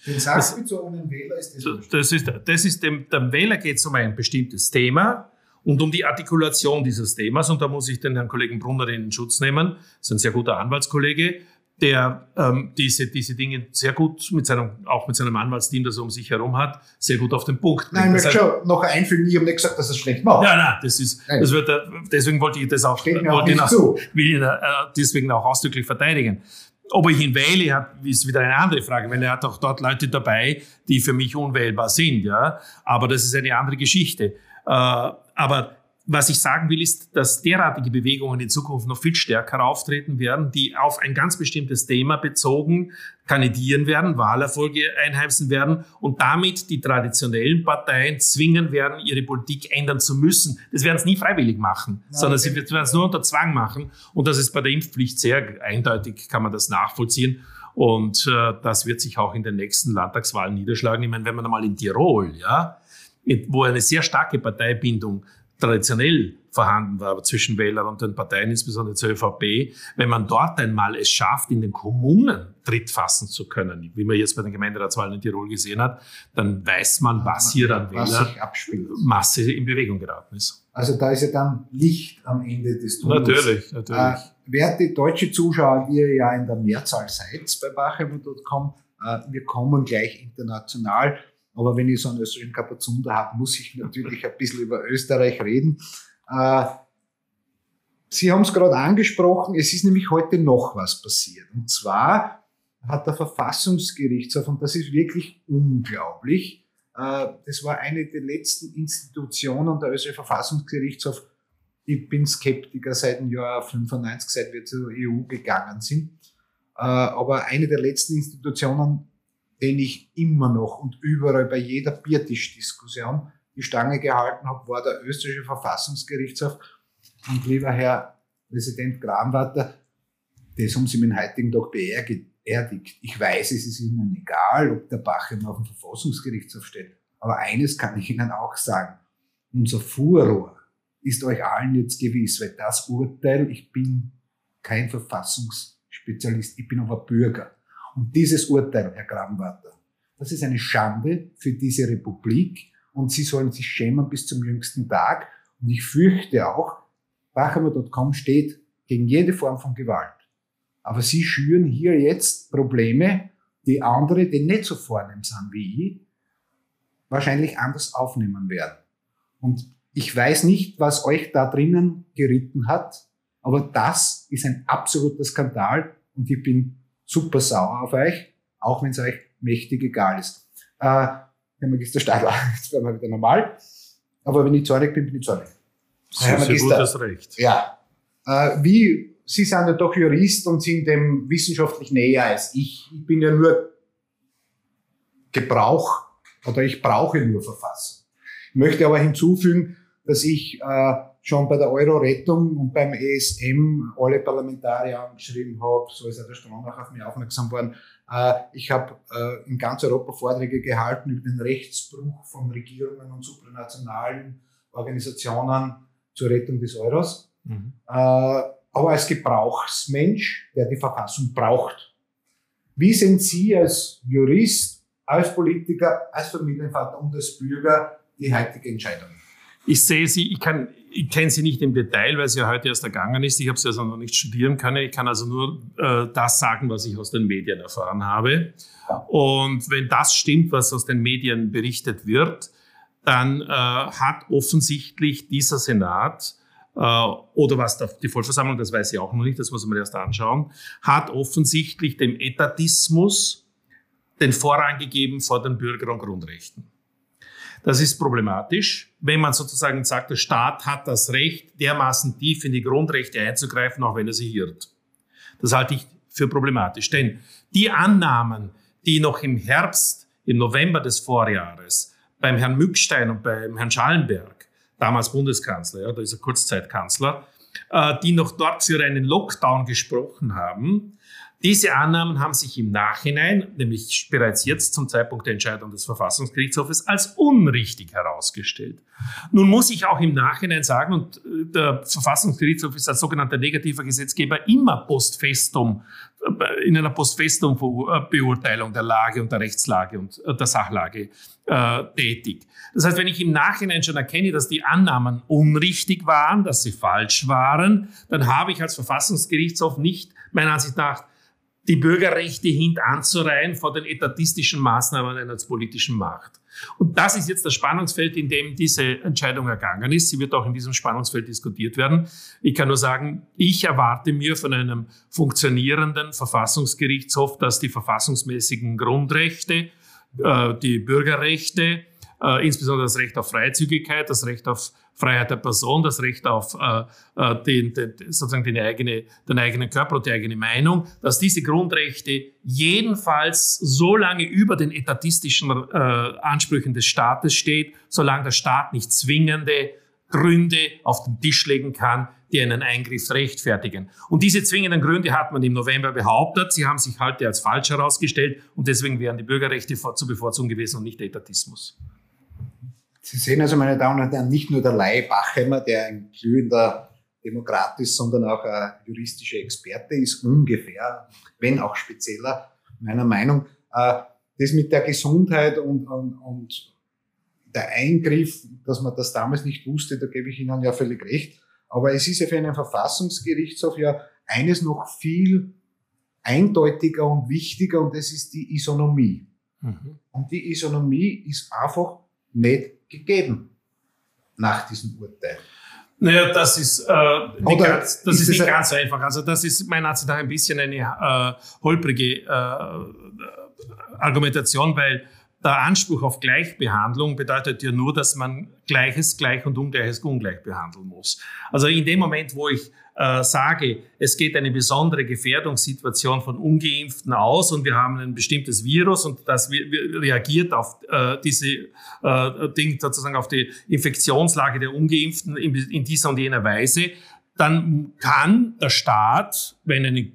Den sachbezogenen Wähler ist das Das ist, das ist dem, dem Wähler geht es um ein bestimmtes Thema und um die Artikulation dieses Themas. Und da muss ich den Herrn Kollegen Brunner in Schutz nehmen. Das ist ein sehr guter Anwaltskollege, der ähm, diese, diese Dinge sehr gut mit seinem, auch mit seinem Anwaltsteam, das er um sich herum hat, sehr gut auf den Punkt bringt. Nein, ich möchte schon noch einfügen, ich habe nicht gesagt, dass er es schlecht macht. Ja, nein, das ist, nein. das wird, deswegen wollte ich das auch, Steht mir auch nicht zu. will ihn äh, deswegen auch ausdrücklich verteidigen. Ob ich ihn wähle, ist wieder eine andere Frage, weil er hat auch dort Leute dabei, die für mich unwählbar sind, ja. Aber das ist eine andere Geschichte. Äh, aber was ich sagen will, ist, dass derartige Bewegungen in Zukunft noch viel stärker auftreten werden, die auf ein ganz bestimmtes Thema bezogen kandidieren werden, Wahlerfolge einheimsen werden und damit die traditionellen Parteien zwingen werden, ihre Politik ändern zu müssen. Das werden sie nie freiwillig machen, ja, sondern sie werden es nur unter Zwang machen. Und das ist bei der Impfpflicht sehr eindeutig, kann man das nachvollziehen. Und äh, das wird sich auch in den nächsten Landtagswahlen niederschlagen. Ich meine, wenn man einmal in Tirol, ja, wo eine sehr starke Parteibindung traditionell vorhanden war zwischen Wählern und den Parteien, insbesondere zur ÖVP, wenn man dort einmal es schafft, in den Kommunen Tritt fassen zu können, wie man jetzt bei den Gemeinderatswahlen in Tirol gesehen hat, dann weiß man, was hier an Wählermasse in Bewegung geraten ist. Also da ist ja dann Licht am Ende des Tunnels. Natürlich, natürlich. Äh, werte deutsche Zuschauer, die ihr ja in der Mehrzahl seid bei Bachemo.com, äh, wir kommen gleich international aber wenn ich so einen österreichischen Kapazunder habe, muss ich natürlich ein bisschen über Österreich reden. Äh, Sie haben es gerade angesprochen, es ist nämlich heute noch was passiert. Und zwar hat der Verfassungsgerichtshof, und das ist wirklich unglaublich, äh, das war eine der letzten Institutionen der österreichische Verfassungsgerichtshof. Ich bin Skeptiker seit dem Jahr 95, seit wir zur EU gegangen sind. Äh, aber eine der letzten Institutionen, den ich immer noch und überall bei jeder Biertischdiskussion die Stange gehalten habe, war der österreichische Verfassungsgerichtshof. Und lieber Herr Präsident Gramwatter, das haben Sie mit dem heutigen Tag beerdigt. Ich weiß, es ist Ihnen egal, ob der Bach immer auf dem Verfassungsgerichtshof steht. Aber eines kann ich Ihnen auch sagen. Unser Furor ist euch allen jetzt gewiss, weil das Urteil, ich bin kein Verfassungsspezialist, ich bin aber Bürger. Und dieses Urteil, Herr Grabenwarter, das ist eine Schande für diese Republik und sie sollen sich schämen bis zum jüngsten Tag. Und ich fürchte auch, Bachhammer.com steht gegen jede Form von Gewalt. Aber sie schüren hier jetzt Probleme, die andere, die nicht so vornehm sind wie ich, wahrscheinlich anders aufnehmen werden. Und ich weiß nicht, was euch da drinnen geritten hat, aber das ist ein absoluter Skandal und ich bin super sauer auf euch, auch wenn es euch mächtig egal ist. Äh, Herr Magister Stadler, [LAUGHS] jetzt werden wir wieder normal. Aber wenn ich zornig bin, bin ich zornig. Herr Magister, gutes Recht. Ja. Äh, wie, Sie sind ja doch Jurist und sind dem wissenschaftlich näher als ich. Ich bin ja nur Gebrauch oder ich brauche nur Verfassung. Ich möchte aber hinzufügen, dass ich äh, schon bei der Euro-Rettung und beim ESM alle Parlamentarier angeschrieben habe, so ist ja der Stronach auf mich aufmerksam worden. Äh, ich habe äh, in ganz Europa Vorträge gehalten über den Rechtsbruch von Regierungen und supranationalen Organisationen zur Rettung des Euros. Mhm. Äh, aber als Gebrauchsmensch, der die Verfassung braucht. Wie sind Sie als Jurist, als Politiker, als Familienvater und als Bürger die heutige Entscheidung? Ich sehe sie, ich kann, ich kenne sie nicht im Detail, weil sie ja heute erst ergangen ist. Ich habe sie also noch nicht studieren können. Ich kann also nur äh, das sagen, was ich aus den Medien erfahren habe. Und wenn das stimmt, was aus den Medien berichtet wird, dann äh, hat offensichtlich dieser Senat äh, oder was die Vollversammlung, das weiß ich auch noch nicht, das muss man erst anschauen, hat offensichtlich dem Etatismus den Vorrang gegeben vor den Bürger- und Grundrechten. Das ist problematisch, wenn man sozusagen sagt, der Staat hat das Recht, dermaßen tief in die Grundrechte einzugreifen, auch wenn er sie irrt. Das halte ich für problematisch. Denn die Annahmen, die noch im Herbst, im November des Vorjahres beim Herrn Mückstein und beim Herrn Schallenberg, damals Bundeskanzler, ja, da ist er Kurzzeitkanzler, äh, die noch dort für einen Lockdown gesprochen haben, diese Annahmen haben sich im Nachhinein, nämlich bereits jetzt zum Zeitpunkt der Entscheidung des Verfassungsgerichtshofes, als unrichtig herausgestellt. Nun muss ich auch im Nachhinein sagen, und äh, der Verfassungsgerichtshof ist als sogenannter negativer Gesetzgeber immer post festum, äh, in einer post festum Beurteilung der Lage und der Rechtslage und äh, der Sachlage äh, tätig. Das heißt, wenn ich im Nachhinein schon erkenne, dass die Annahmen unrichtig waren, dass sie falsch waren, dann habe ich als Verfassungsgerichtshof nicht meiner Ansicht nach die Bürgerrechte hintanzureihen vor den etatistischen Maßnahmen einer politischen Macht. Und das ist jetzt das Spannungsfeld, in dem diese Entscheidung ergangen ist. Sie wird auch in diesem Spannungsfeld diskutiert werden. Ich kann nur sagen, ich erwarte mir von einem funktionierenden Verfassungsgerichtshof, dass die verfassungsmäßigen Grundrechte, äh, die Bürgerrechte, äh, insbesondere das Recht auf Freizügigkeit, das Recht auf Freiheit der Person, das Recht auf äh, äh, den, den, sozusagen den, eigene, den eigenen Körper und die eigene Meinung, dass diese Grundrechte jedenfalls so lange über den etatistischen äh, Ansprüchen des Staates steht, solange der Staat nicht zwingende Gründe auf den Tisch legen kann, die einen Eingriff rechtfertigen. Und diese zwingenden Gründe hat man im November behauptet. Sie haben sich heute als falsch herausgestellt und deswegen wären die Bürgerrechte zu bevorzugen gewesen und nicht der Etatismus. Sie sehen also, meine Damen und Herren, nicht nur der Lai Bachheimer, der ein glühender Demokrat ist, sondern auch ein juristischer Experte ist, ungefähr, wenn auch spezieller, meiner Meinung. Äh, das mit der Gesundheit und, und, und der Eingriff, dass man das damals nicht wusste, da gebe ich Ihnen ja völlig recht. Aber es ist ja für einen Verfassungsgerichtshof ja eines noch viel eindeutiger und wichtiger und das ist die Isonomie. Mhm. Und die Isonomie ist einfach nicht gegeben nach diesem Urteil. Naja, das ist, äh, nicht, ganz, das ist, ist nicht ganz so einfach. Also das ist meiner Ansicht nach ein bisschen eine äh, holprige äh, Argumentation, weil der Anspruch auf Gleichbehandlung bedeutet ja nur, dass man Gleiches gleich und Ungleiches ungleich behandeln muss. Also in dem Moment, wo ich äh, sage, es geht eine besondere Gefährdungssituation von Ungeimpften aus und wir haben ein bestimmtes Virus und das reagiert auf äh, diese äh, Ding sozusagen auf die Infektionslage der Ungeimpften in, in dieser und jener Weise, dann kann der Staat, wenn eine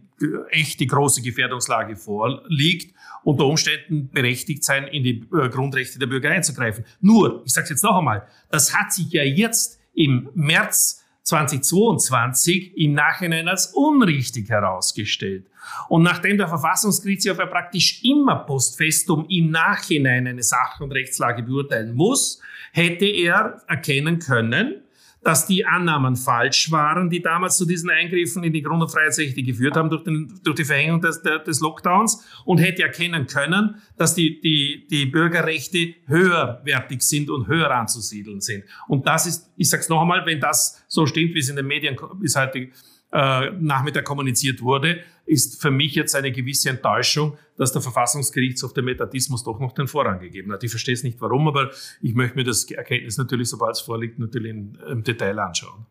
echte große Gefährdungslage vorliegt, unter Umständen berechtigt sein, in die äh, Grundrechte der Bürger einzugreifen. Nur, ich sage es jetzt noch einmal, das hat sich ja jetzt im März 2022 im Nachhinein als unrichtig herausgestellt. Und nachdem der Verfassungsgerichtshof ja praktisch immer post festum im Nachhinein eine Sach- und Rechtslage beurteilen muss, hätte er erkennen können, dass die Annahmen falsch waren, die damals zu diesen Eingriffen in die Grund- und Freiheitsrechte geführt haben durch, den, durch die Verhängung des, des, Lockdowns und hätte erkennen können, dass die, die, die Bürgerrechte höherwertig sind und höher anzusiedeln sind. Und das ist, ich sage es noch einmal, wenn das so stimmt, wie es in den Medien bis heute äh, Nachmittag kommuniziert wurde, ist für mich jetzt eine gewisse Enttäuschung, dass der Verfassungsgerichtshof dem Metatismus doch noch den Vorrang gegeben hat. Ich verstehe es nicht warum, aber ich möchte mir das Erkenntnis natürlich, sobald es vorliegt, natürlich im Detail anschauen.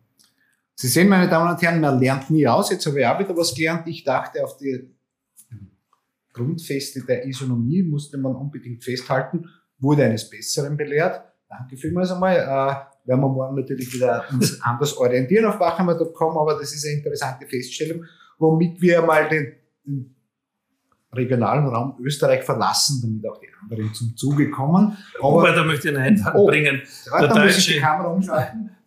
Sie sehen, meine Damen und Herren, man lernt nie aus. Jetzt habe ich auch wieder was gelernt. Ich dachte, auf die Grundfeste der Isonomie musste man unbedingt festhalten, wurde eines Besseren belehrt. Danke vielmals einmal. Werden wir morgen natürlich wieder uns [LAUGHS] anders orientieren auf wachhammer.com, aber das ist eine interessante Feststellung womit wir mal den, den regionalen Raum Österreich verlassen, damit auch die anderen zum Zuge kommen. Aber Wobei, da möchte ich einen Einwand oh, bringen. Der, deutsche,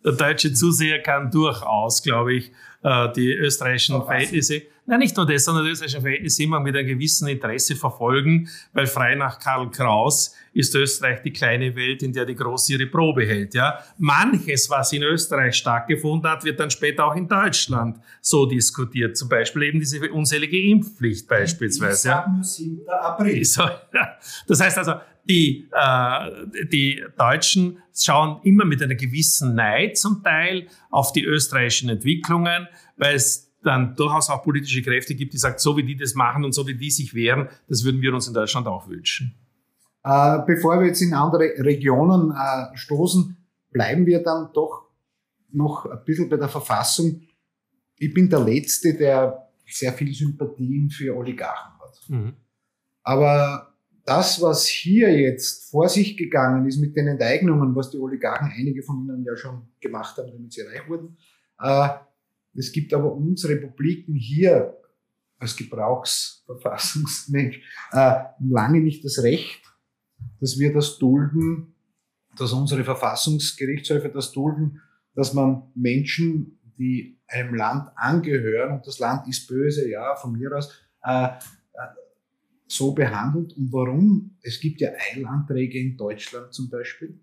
der deutsche Zuseher kann durchaus, glaube ich, äh, die österreichischen Verhältnisse Nein, nicht nur das, sondern österreichische Verhältnisse immer mit einem gewissen Interesse verfolgen, weil frei nach Karl Kraus ist Österreich die kleine Welt, in der die Große ihre Probe hält. Ja? Manches, was in Österreich stattgefunden hat, wird dann später auch in Deutschland so diskutiert. Zum Beispiel eben diese unselige Impfpflicht beispielsweise. Ja? 7. April. Das heißt also, die, äh, die Deutschen schauen immer mit einer gewissen Neid zum Teil auf die österreichischen Entwicklungen, weil es dann durchaus auch politische Kräfte gibt, die sagen, so wie die das machen und so wie die sich wehren, das würden wir uns in Deutschland auch wünschen. Äh, bevor wir jetzt in andere Regionen äh, stoßen, bleiben wir dann doch noch ein bisschen bei der Verfassung. Ich bin der Letzte, der sehr viel Sympathien für Oligarchen hat. Mhm. Aber das, was hier jetzt vor sich gegangen ist mit den Enteignungen, was die Oligarchen, einige von ihnen ja schon gemacht haben, damit sie reich wurden, äh, es gibt aber uns Republiken hier als Gebrauchsverfassungsmensch äh, lange nicht das Recht, dass wir das dulden, dass unsere Verfassungsgerichtshöfe das dulden, dass man Menschen, die einem Land angehören, und das Land ist böse, ja, von mir aus, äh, so behandelt. Und warum? Es gibt ja Eilanträge in Deutschland zum Beispiel.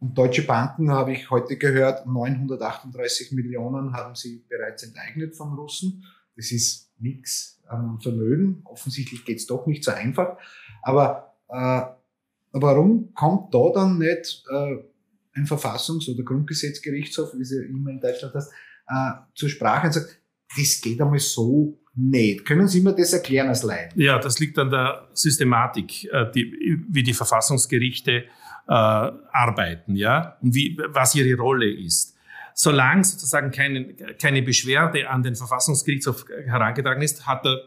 Und deutsche Banken, habe ich heute gehört, 938 Millionen haben sie bereits enteignet von Russen. Das ist nichts an Vermögen. Offensichtlich geht es doch nicht so einfach. Aber äh, warum kommt da dann nicht äh, ein Verfassungs- oder Grundgesetzgerichtshof, wie sie immer in Deutschland heißt, äh, zur Sprache und sagt, das geht einmal so nicht. Können Sie mir das erklären als Laien? Ja, das liegt an der Systematik, äh, die, wie die Verfassungsgerichte äh, arbeiten, ja, und wie, was ihre Rolle ist. Solange sozusagen keine, keine Beschwerde an den Verfassungsgerichtshof herangetragen ist, hat er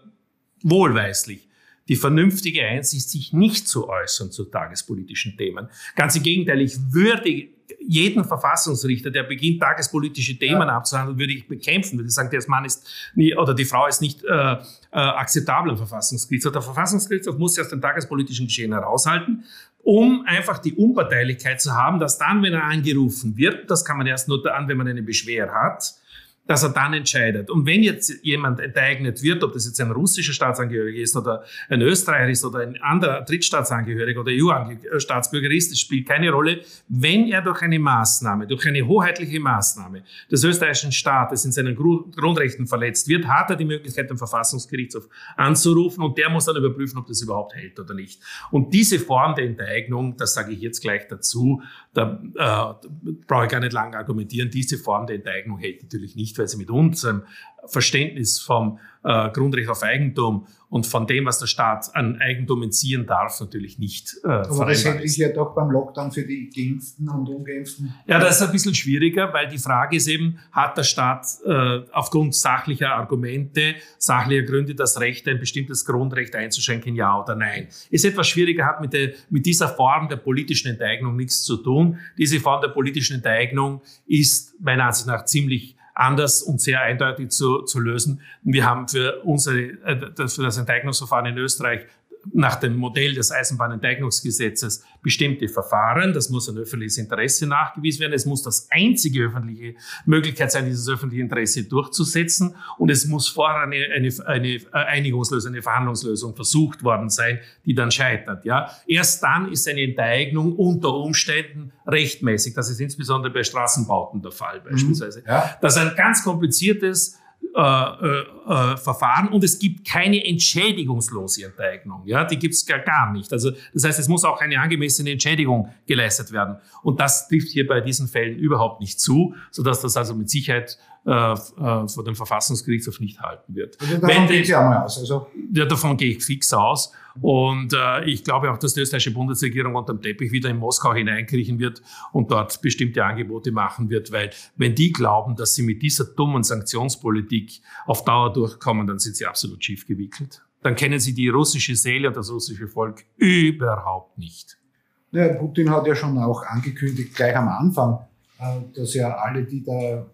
wohlweislich die vernünftige Einsicht, sich nicht zu äußern zu tagespolitischen Themen. Ganz im Gegenteil, ich würde jeden Verfassungsrichter, der beginnt, tagespolitische Themen ja. abzuhandeln, würde ich bekämpfen, würde ich sagen, der Mann ist nie, oder die Frau ist nicht äh, äh, akzeptabel im Verfassungsgerichtshof. Der Verfassungsgerichtshof muss sich aus dem tagespolitischen Geschehen heraushalten, um einfach die Unparteilichkeit zu haben, dass dann, wenn er angerufen wird, das kann man erst nur dann, wenn man eine Beschwer hat, dass er dann entscheidet. Und wenn jetzt jemand enteignet wird, ob das jetzt ein russischer Staatsangehöriger ist oder ein Österreicher ist oder ein anderer Drittstaatsangehöriger oder EU-Staatsbürger ist, das spielt keine Rolle, wenn er durch eine Maßnahme, durch eine hoheitliche Maßnahme des österreichischen Staates in seinen Grundrechten verletzt wird, hat er die Möglichkeit, den Verfassungsgerichtshof anzurufen und der muss dann überprüfen, ob das überhaupt hält oder nicht. Und diese Form der Enteignung, das sage ich jetzt gleich dazu, da äh, brauche ich gar nicht lange argumentieren, diese Form der Enteignung hält natürlich nicht sie mit unserem Verständnis vom äh, Grundrecht auf Eigentum und von dem, was der Staat an Eigentum entziehen darf, natürlich nicht äh, Aber das ich ja doch beim Lockdown für die Geimpften und Ungeimpften. Ja, das ist ein bisschen schwieriger, weil die Frage ist eben, hat der Staat äh, aufgrund sachlicher Argumente, sachlicher Gründe das Recht, ein bestimmtes Grundrecht einzuschränken, ja oder nein? Ist etwas schwieriger, hat mit, der, mit dieser Form der politischen Enteignung nichts zu tun. Diese Form der politischen Enteignung ist meiner Ansicht nach ziemlich anders und sehr eindeutig zu, zu lösen. Wir haben für, unsere, äh, für das Enteignungsverfahren in Österreich nach dem Modell des Eisenbahnenteignungsgesetzes bestimmte Verfahren. Das muss ein öffentliches Interesse nachgewiesen werden. Es muss das einzige öffentliche Möglichkeit sein, dieses öffentliche Interesse durchzusetzen. Und es muss vorher eine, eine, eine Einigungslösung, eine Verhandlungslösung versucht worden sein, die dann scheitert. Ja, erst dann ist eine Enteignung unter Umständen rechtmäßig. Das ist insbesondere bei Straßenbauten der Fall, beispielsweise. Mhm, ja. Das ist ein ganz kompliziertes äh, äh, äh, Verfahren und es gibt keine entschädigungslose Enteignung. Ja, die gibt es gar, gar nicht. Also das heißt, es muss auch eine angemessene Entschädigung geleistet werden. Und das trifft hier bei diesen Fällen überhaupt nicht zu, sodass das also mit Sicherheit äh, äh, vor dem Verfassungsgerichtshof nicht halten wird. Also davon gehe ich aus. Also. Ja, davon gehe ich fix aus. Und äh, ich glaube auch, dass die österreichische Bundesregierung unter dem Teppich wieder in Moskau hineinkriechen wird und dort bestimmte Angebote machen wird, weil wenn die glauben, dass sie mit dieser dummen Sanktionspolitik auf Dauer durchkommen, dann sind sie absolut schief gewickelt. Dann kennen sie die russische Seele und das russische Volk überhaupt nicht. Ja, Putin hat ja schon auch angekündigt, gleich am Anfang, äh, dass ja alle, die da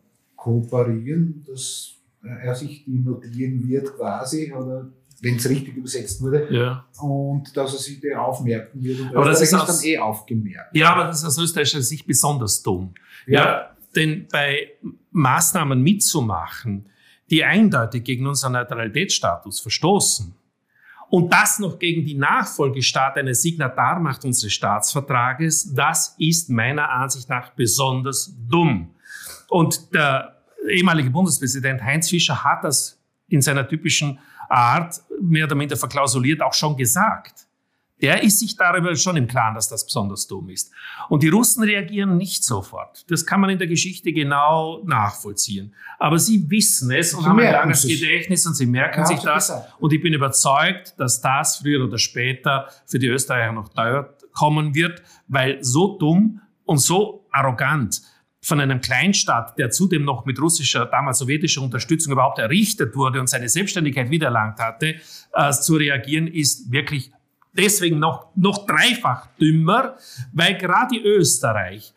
kooperieren, dass er sich die notieren wird quasi, oder wenn es richtig übersetzt wurde, ja. und dass er sich die aufmerken wird. Und aber das ist aus, dann eh aufgemerkt. Ja, aber das ist aus österreichischer Sicht besonders dumm. Ja. ja. denn bei Maßnahmen mitzumachen, die eindeutig gegen unseren Neutralitätsstatus verstoßen, und das noch gegen die Nachfolgestaat eines Signatarmacht unseres Staatsvertrages, das ist meiner Ansicht nach besonders dumm. Und der ehemalige Bundespräsident Heinz Fischer hat das in seiner typischen Art mehr oder minder verklausuliert auch schon gesagt. Der ist sich darüber schon im Klaren, dass das besonders dumm ist. Und die Russen reagieren nicht sofort. Das kann man in der Geschichte genau nachvollziehen. Aber sie wissen es und sie haben ein langes sich. Gedächtnis und sie merken ja, sich das. Gesagt. Und ich bin überzeugt, dass das früher oder später für die Österreicher noch teuer kommen wird, weil so dumm und so arrogant von einem Kleinstaat, der zudem noch mit russischer, damals sowjetischer Unterstützung überhaupt errichtet wurde und seine Selbstständigkeit wiedererlangt hatte, äh, zu reagieren, ist wirklich deswegen noch, noch dreifach dümmer, weil gerade Österreich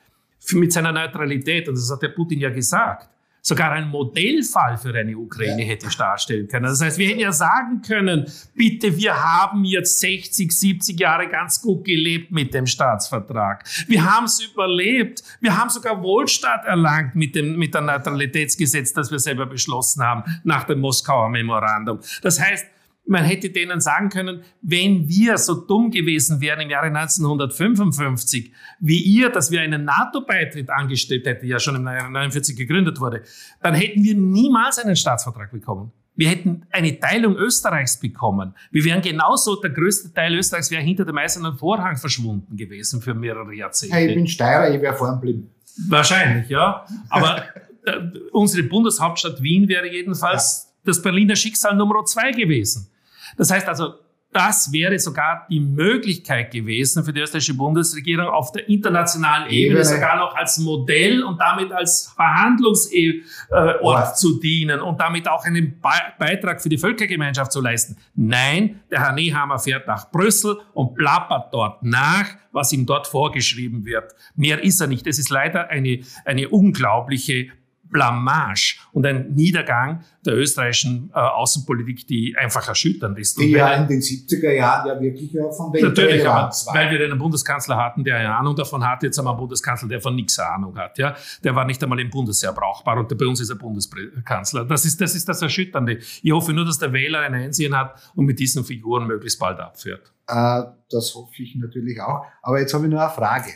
mit seiner Neutralität, und das hat der Putin ja gesagt, sogar ein Modellfall für eine Ukraine hätte darstellen können. Das heißt, wir hätten ja sagen können, bitte, wir haben jetzt 60, 70 Jahre ganz gut gelebt mit dem Staatsvertrag. Wir haben es überlebt. Wir haben sogar Wohlstand erlangt mit dem, mit dem Neutralitätsgesetz, das wir selber beschlossen haben nach dem Moskauer Memorandum. Das heißt, man hätte denen sagen können, wenn wir so dumm gewesen wären im Jahre 1955, wie ihr, dass wir einen NATO-Beitritt angestrebt hätten, ja schon im Jahre 1949 gegründet wurde, dann hätten wir niemals einen Staatsvertrag bekommen. Wir hätten eine Teilung Österreichs bekommen. Wir wären genauso, der größte Teil Österreichs wäre hinter dem eisernen Vorhang verschwunden gewesen für mehrere Jahrzehnte. Hey, ich bin Steirer, ich wäre vorn geblieben. Wahrscheinlich, ja. Aber [LAUGHS] äh, unsere Bundeshauptstadt Wien wäre jedenfalls ja. das Berliner Schicksal Nummer zwei gewesen. Das heißt also, das wäre sogar die Möglichkeit gewesen für die österreichische Bundesregierung auf der internationalen Ebene, Ebene. sogar noch als Modell und damit als Verhandlungsort zu dienen und damit auch einen Beitrag für die Völkergemeinschaft zu leisten. Nein, der Herr Nehammer fährt nach Brüssel und plappert dort nach, was ihm dort vorgeschrieben wird. Mehr ist er nicht. Es ist leider eine, eine unglaubliche Blamage und ein Niedergang der österreichischen äh, Außenpolitik, die einfach erschütternd ist. Die ja in den 70er Jahren ja wirklich auch von Natürlich, aber, weil wir einen Bundeskanzler hatten, der eine Ahnung davon hat. Jetzt haben wir einen Bundeskanzler, der von nichts Ahnung hat. Ja? Der war nicht einmal im Bundesheer brauchbar und bei uns ist er Bundeskanzler. Das ist, das ist das Erschütternde. Ich hoffe nur, dass der Wähler ein Einsehen hat und mit diesen Figuren möglichst bald abführt. Äh, das hoffe ich natürlich auch. Aber jetzt habe ich nur eine Frage.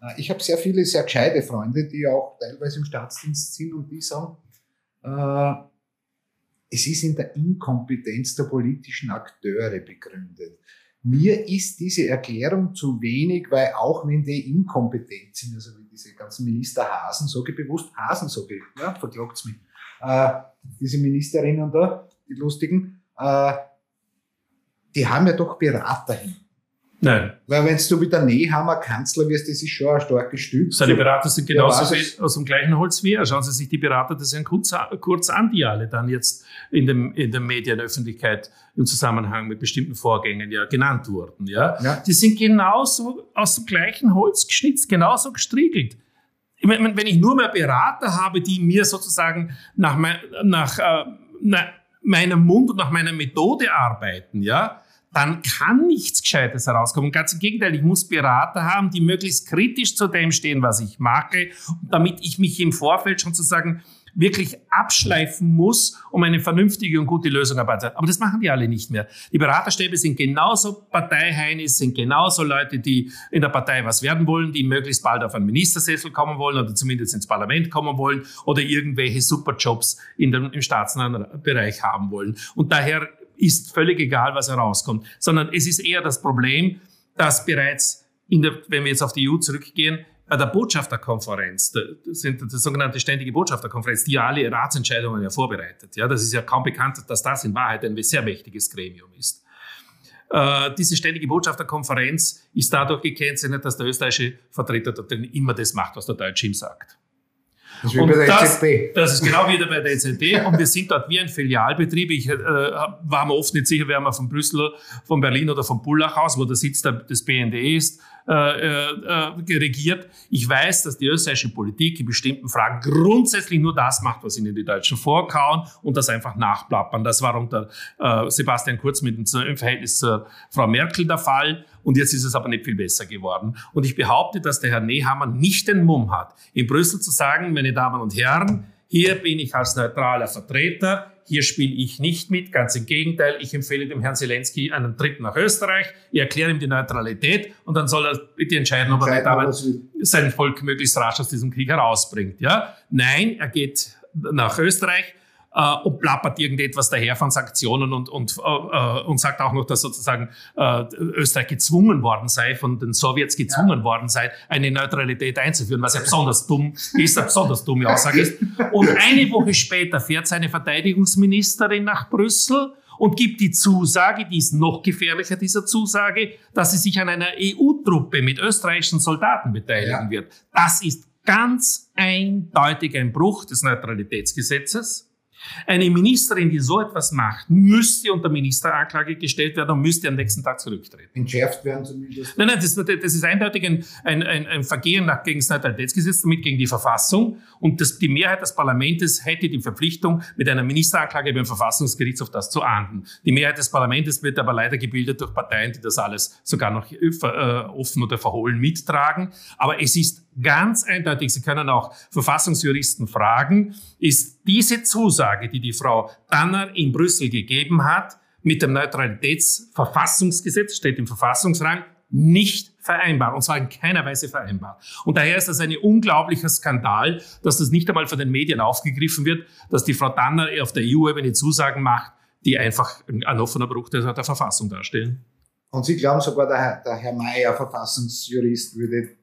Äh, ich habe sehr viele sehr gescheite Freunde, die auch teilweise im Staatsdienst sind und die sagen, äh, es ist in der Inkompetenz der politischen Akteure begründet. Mir ist diese Erklärung zu wenig, weil auch wenn die inkompetent sind, also wie diese ganzen Minister Hasen, sage ich bewusst Hasen, sage ich, ja, verklagt's mich, äh, diese Ministerinnen da, die lustigen, äh, die haben ja doch Berater hin. Nein. Weil wenn du wieder Nehammer Kanzler wirst, das ist schon ein starkes Stück. Seine Berater sind genauso ja, aus dem gleichen Holz wie er. Schauen Sie sich die Berater des Herrn Kurz, Kurz an, die alle dann jetzt in, dem, in der Medienöffentlichkeit im Zusammenhang mit bestimmten Vorgängen ja genannt wurden. Ja? ja. Die sind genauso aus dem gleichen Holz geschnitzt, genauso gestriegelt. Wenn ich nur mehr Berater habe, die mir sozusagen nach, mein, nach, äh, nach meinem Mund und nach meiner Methode arbeiten, ja, dann kann nichts Gescheites herauskommen. Ganz im Gegenteil, ich muss Berater haben, die möglichst kritisch zu dem stehen, was ich mache, damit ich mich im Vorfeld schon sozusagen wirklich abschleifen muss, um eine vernünftige und gute Lösung herbeizuführen. Aber das machen die alle nicht mehr. Die Beraterstäbe sind genauso Parteiheinis, sind genauso Leute, die in der Partei was werden wollen, die möglichst bald auf einen Ministersessel kommen wollen oder zumindest ins Parlament kommen wollen oder irgendwelche Superjobs in dem, im staatsnahen Bereich haben wollen. Und daher ist völlig egal, was herauskommt, sondern es ist eher das Problem, dass bereits in der, wenn wir jetzt auf die EU zurückgehen, bei der Botschafterkonferenz, das sind das sogenannte ständige Botschafterkonferenz, die alle Ratsentscheidungen ja vorbereitet. Ja, das ist ja kaum bekannt, dass das in Wahrheit ein sehr mächtiges Gremium ist. Äh, diese ständige Botschafterkonferenz ist dadurch gekennzeichnet, dass der österreichische Vertreter dort immer das macht, was der Deutsche ihm sagt. Das ist, wie bei der das, EZB. das ist genau wie bei der EZB und wir sind dort wie ein Filialbetrieb. Ich äh, war mir oft nicht sicher, wer man von Brüssel, von Berlin oder von Pullach aus, wo der Sitz des BND ist, äh, äh, regiert. Ich weiß, dass die österreichische Politik in bestimmten Fragen grundsätzlich nur das macht, was ihnen die Deutschen vorkauen und das einfach nachplappern. Das war unter äh, Sebastian Kurz mit dem Verhältnis zur Frau Merkel der Fall. Und jetzt ist es aber nicht viel besser geworden. Und ich behaupte, dass der Herr Nehammer nicht den Mumm hat, in Brüssel zu sagen, meine Damen und Herren, hier bin ich als neutraler Vertreter, hier spiele ich nicht mit, ganz im Gegenteil, ich empfehle dem Herrn Zelensky einen Trip nach Österreich, ich erkläre ihm die Neutralität und dann soll er bitte entscheiden, ob er damit sein Volk möglichst rasch aus diesem Krieg herausbringt. Ja? Nein, er geht nach Österreich, äh, und plappert irgendetwas daher von Sanktionen und, und, äh, und sagt auch noch, dass sozusagen äh, Österreich gezwungen worden sei, von den Sowjets gezwungen ja. worden sei, eine Neutralität einzuführen, was ja besonders dumm [LAUGHS] ist, eine besonders dumme Aussage ist. Und eine Woche später fährt seine Verteidigungsministerin nach Brüssel und gibt die Zusage, die ist noch gefährlicher, dieser Zusage, dass sie sich an einer EU-Truppe mit österreichischen Soldaten beteiligen ja. wird. Das ist ganz eindeutig ein Bruch des Neutralitätsgesetzes. Eine Ministerin, die so etwas macht, müsste unter Ministeranklage gestellt werden und müsste am nächsten Tag zurücktreten. Entschärft werden zumindest. Nein, nein, das, das ist eindeutig ein, ein, ein, ein Vergehen nach, gegen das Neutralitätsgesetz, damit gegen die Verfassung. Und das, die Mehrheit des Parlaments hätte die Verpflichtung, mit einer Ministeranklage beim Verfassungsgerichtshof das zu ahnden. Die Mehrheit des Parlaments wird aber leider gebildet durch Parteien, die das alles sogar noch äh, offen oder verhohlen mittragen. Aber es ist ganz eindeutig, Sie können auch Verfassungsjuristen fragen, ist diese Zusage, die die Frau Danner in Brüssel gegeben hat, mit dem Neutralitätsverfassungsgesetz, steht im Verfassungsrang, nicht vereinbar, und zwar in keiner Weise vereinbar. Und daher ist das ein unglaublicher Skandal, dass das nicht einmal von den Medien aufgegriffen wird, dass die Frau Danner auf der EU-Ebene Zusagen macht, die einfach ein offener Bruch der, der Verfassung darstellen. Und Sie glauben sogar, der der Herr Mayer, Verfassungsjurist, würde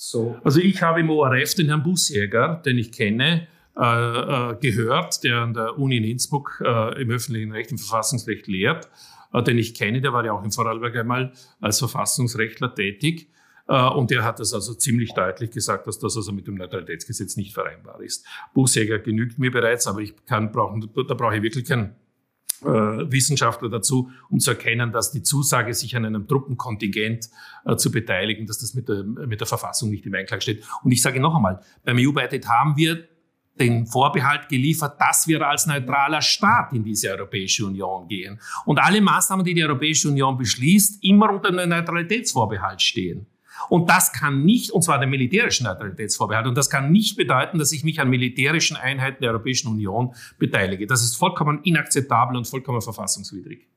so. Also ich habe im ORF den Herrn Busjäger, den ich kenne, äh, äh, gehört, der an der Uni in Innsbruck äh, im öffentlichen Recht, im Verfassungsrecht lehrt, äh, den ich kenne, der war ja auch in Vorarlberg einmal als Verfassungsrechtler tätig. Äh, und der hat das also ziemlich deutlich gesagt, dass das also mit dem Neutralitätsgesetz nicht vereinbar ist. Buchsäger genügt mir bereits, aber ich kann brauchen, da brauche ich wirklich keinen Wissenschaftler dazu, um zu erkennen, dass die Zusage, sich an einem Truppenkontingent äh, zu beteiligen, dass das mit der, mit der Verfassung nicht im Einklang steht. Und ich sage noch einmal, beim EU-Beitritt haben wir den Vorbehalt geliefert, dass wir als neutraler Staat in diese Europäische Union gehen. Und alle Maßnahmen, die die Europäische Union beschließt, immer unter einem Neutralitätsvorbehalt stehen. Und das kann nicht, und zwar der militärischen Neutralitätsvorbehalt, und das kann nicht bedeuten, dass ich mich an militärischen Einheiten der Europäischen Union beteilige. Das ist vollkommen inakzeptabel und vollkommen verfassungswidrig.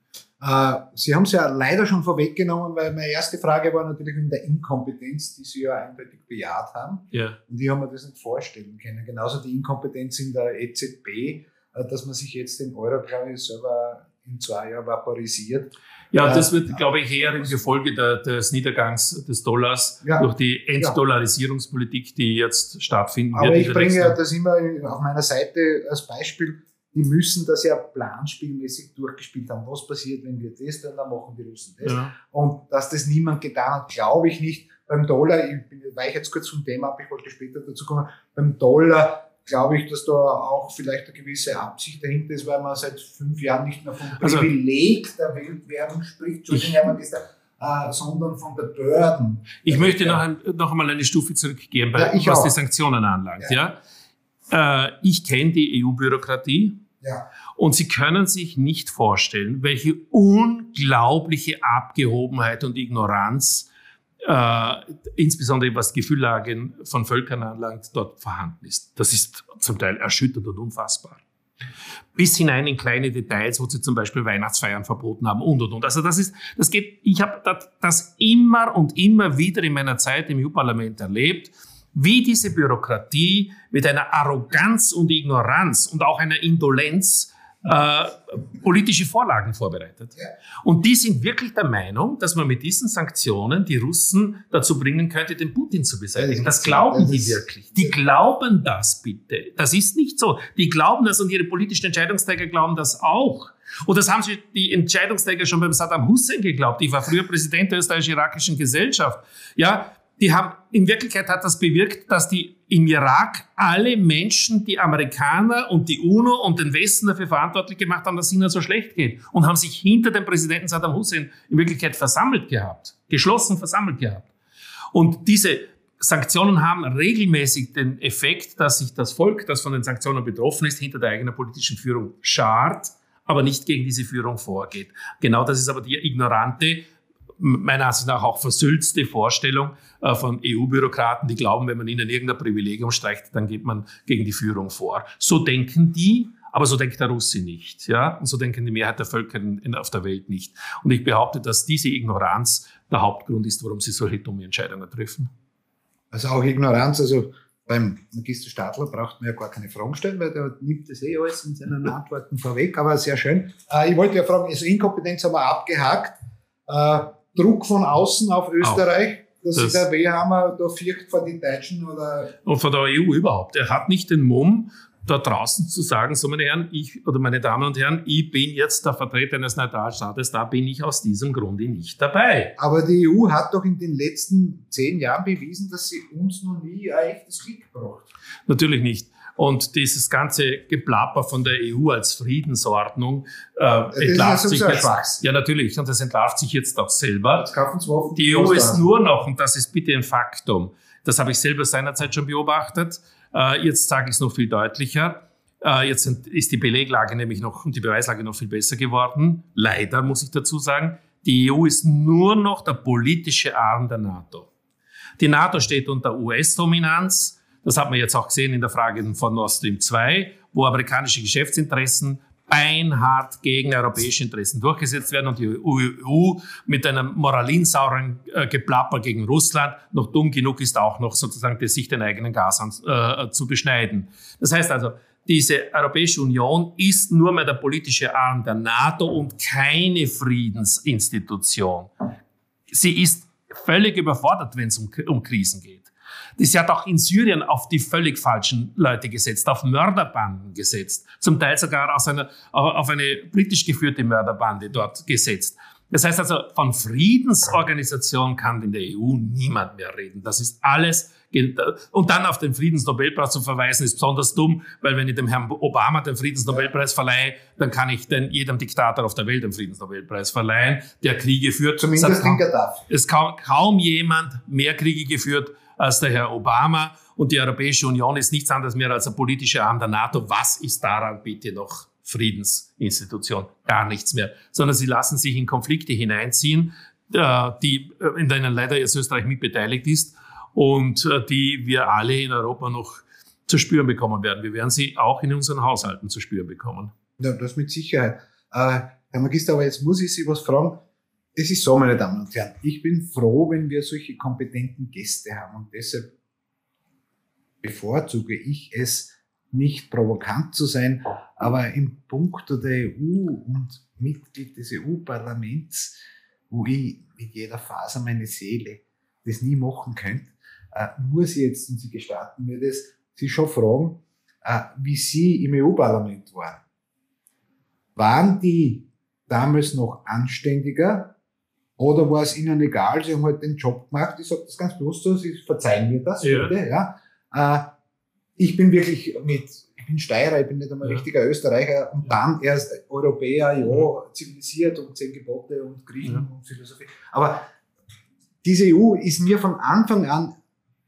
Äh, Sie haben es ja leider schon vorweggenommen, weil meine erste Frage war natürlich in der Inkompetenz, die Sie ja eindeutig bejaht haben. Ja. Und ich habe mir das nicht vorstellen können. Genauso die Inkompetenz in der EZB, äh, dass man sich jetzt den Euro, glaube ich, selber in zwei Jahren vaporisiert. Ja, das wird, glaube ich, eher im Gefolge der, des Niedergangs des Dollars ja, durch die Entdollarisierungspolitik, die jetzt stattfinden wird. Aber ich bringe ja das immer auf meiner Seite als Beispiel. Die müssen das ja planspielmäßig durchgespielt haben. Was passiert, wenn wir das tun, dann machen die Russen das. Ja. Und dass das niemand getan hat, glaube ich nicht. Beim Dollar, ich weiche jetzt kurz vom Thema ab, ich wollte später dazu kommen, beim Dollar glaube ich, dass da auch vielleicht eine gewisse Absicht dahinter ist, weil man seit fünf Jahren nicht mehr vom also Privileg also, der Weltwährung spricht, Entschuldigung, Hermann, ist da, äh, sondern von der Burden. Ich möchte noch, ein, noch einmal eine Stufe zurückgehen, bei, ja, was auch. die Sanktionen anlangt. Ja. ja? Äh, ich kenne die EU-Bürokratie. Ja. Und Sie können sich nicht vorstellen, welche unglaubliche Abgehobenheit und Ignoranz, äh, insbesondere was Gefühllagen von Völkern anlangt, dort vorhanden ist. Das ist zum Teil erschütternd und unfassbar. Bis hinein in kleine Details, wo sie zum Beispiel Weihnachtsfeiern verboten haben und und und. Also das ist, das geht, ich habe das immer und immer wieder in meiner Zeit im EU-Parlament erlebt wie diese Bürokratie mit einer Arroganz und Ignoranz und auch einer Indolenz äh, politische Vorlagen vorbereitet. Und die sind wirklich der Meinung, dass man mit diesen Sanktionen die Russen dazu bringen könnte, den Putin zu beseitigen. Das glauben die wirklich. Die glauben das bitte. Das ist nicht so. Die glauben das und ihre politischen Entscheidungsträger glauben das auch. Und das haben sie die Entscheidungsträger schon beim Saddam Hussein geglaubt. Ich war früher Präsident der österreichisch-irakischen Gesellschaft. Ja, die haben, in Wirklichkeit hat das bewirkt, dass die im Irak alle Menschen, die Amerikaner und die UNO und den Westen dafür verantwortlich gemacht haben, dass es ihnen so schlecht geht und haben sich hinter dem Präsidenten Saddam Hussein in Wirklichkeit versammelt gehabt, geschlossen versammelt gehabt. Und diese Sanktionen haben regelmäßig den Effekt, dass sich das Volk, das von den Sanktionen betroffen ist, hinter der eigenen politischen Führung schart, aber nicht gegen diese Führung vorgeht. Genau das ist aber die ignorante meiner Ansicht nach auch versülzte Vorstellung äh, von EU-Bürokraten, die glauben, wenn man ihnen irgendein Privilegium streicht, dann geht man gegen die Führung vor. So denken die, aber so denkt der Russe nicht. Ja? Und so denken die Mehrheit der Völker in, auf der Welt nicht. Und ich behaupte, dass diese Ignoranz der Hauptgrund ist, warum sie solche dumme Entscheidungen treffen. Also auch Ignoranz, also beim Magister Stadler braucht man ja gar keine Fragen stellen, weil der nimmt das eh alles in seinen Antworten vorweg, aber sehr schön. Äh, ich wollte ja fragen, also Inkompetenz haben wir abgehakt. Äh, Druck von außen auf Österreich, auch. dass das sich der Wehammer da fürcht vor den Deutschen oder. Und von der EU überhaupt. Er hat nicht den Mumm, da draußen zu sagen, so meine Herren, ich oder meine Damen und Herren, ich bin jetzt der Vertreter eines Neutralstaates, da bin ich aus diesem Grunde nicht dabei. Aber die EU hat doch in den letzten zehn Jahren bewiesen, dass sie uns noch nie ein echtes Krieg braucht. Natürlich nicht. Und dieses ganze Geplapper von der EU als Friedensordnung äh, entlarvt sich jetzt. Ja, natürlich. Und das entlarvt sich jetzt auch selber. Die EU ist nur noch, und das ist bitte ein Faktum, das habe ich selber seinerzeit schon beobachtet, äh, jetzt sage ich es noch viel deutlicher, äh, jetzt ist die Beleglage nämlich noch und die Beweislage noch viel besser geworden. Leider muss ich dazu sagen, die EU ist nur noch der politische Arm der NATO. Die NATO steht unter US-Dominanz. Das hat man jetzt auch gesehen in der Frage von Nord Stream 2, wo amerikanische Geschäftsinteressen beinhart gegen europäische Interessen durchgesetzt werden und die EU mit einem moralinsauren äh, Geplapper gegen Russland noch dumm genug ist, auch noch sozusagen sich den eigenen Gas äh, zu beschneiden. Das heißt also, diese Europäische Union ist nur mehr der politische Arm der NATO und keine Friedensinstitution. Sie ist völlig überfordert, wenn es um, um Krisen geht. Sie hat auch in Syrien auf die völlig falschen Leute gesetzt, auf Mörderbanden gesetzt, zum Teil sogar aus einer, auf eine britisch geführte Mörderbande dort gesetzt. Das heißt also, von Friedensorganisation kann in der EU niemand mehr reden. Das ist alles und dann auf den Friedensnobelpreis zu verweisen, ist besonders dumm, weil wenn ich dem Herrn Obama den Friedensnobelpreis verleihe, dann kann ich den, jedem Diktator auf der Welt den Friedensnobelpreis verleihen, der Kriege führt. Zumindest es darf. Es kaum, kaum jemand mehr Kriege geführt als der Herr Obama. Und die Europäische Union ist nichts anderes mehr als ein politischer Arm der NATO. Was ist daran bitte noch Friedensinstitution? Gar nichts mehr. Sondern sie lassen sich in Konflikte hineinziehen, äh, die, äh, in denen leider jetzt Österreich mitbeteiligt ist und äh, die wir alle in Europa noch zu spüren bekommen werden. Wir werden sie auch in unseren Haushalten zu spüren bekommen. Ja, das mit Sicherheit. Herr Magister, aber jetzt muss ich Sie was fragen. Es ist so, meine Damen und Herren, ich bin froh, wenn wir solche kompetenten Gäste haben. Und deshalb bevorzuge ich es, nicht provokant zu sein, aber im Punkt der EU und Mitglied des EU-Parlaments, wo ich mit jeder Faser meine Seele das nie machen könnte, äh, muss ich jetzt, und Sie gestatten mir das, Sie schon fragen, äh, wie Sie im EU-Parlament waren. Waren die damals noch anständiger oder war es ihnen egal, sie haben halt den Job gemacht, ich sage das ganz bewusst so, sie verzeihen mir das, ja. bitte, ja. Äh, ich bin wirklich mit, ich bin Steirer, ich bin nicht einmal ja. richtiger Österreicher und dann erst Europäer, ja, zivilisiert und zehn Gebote und Griechen ja. und Philosophie. Aber diese EU ist mir von Anfang an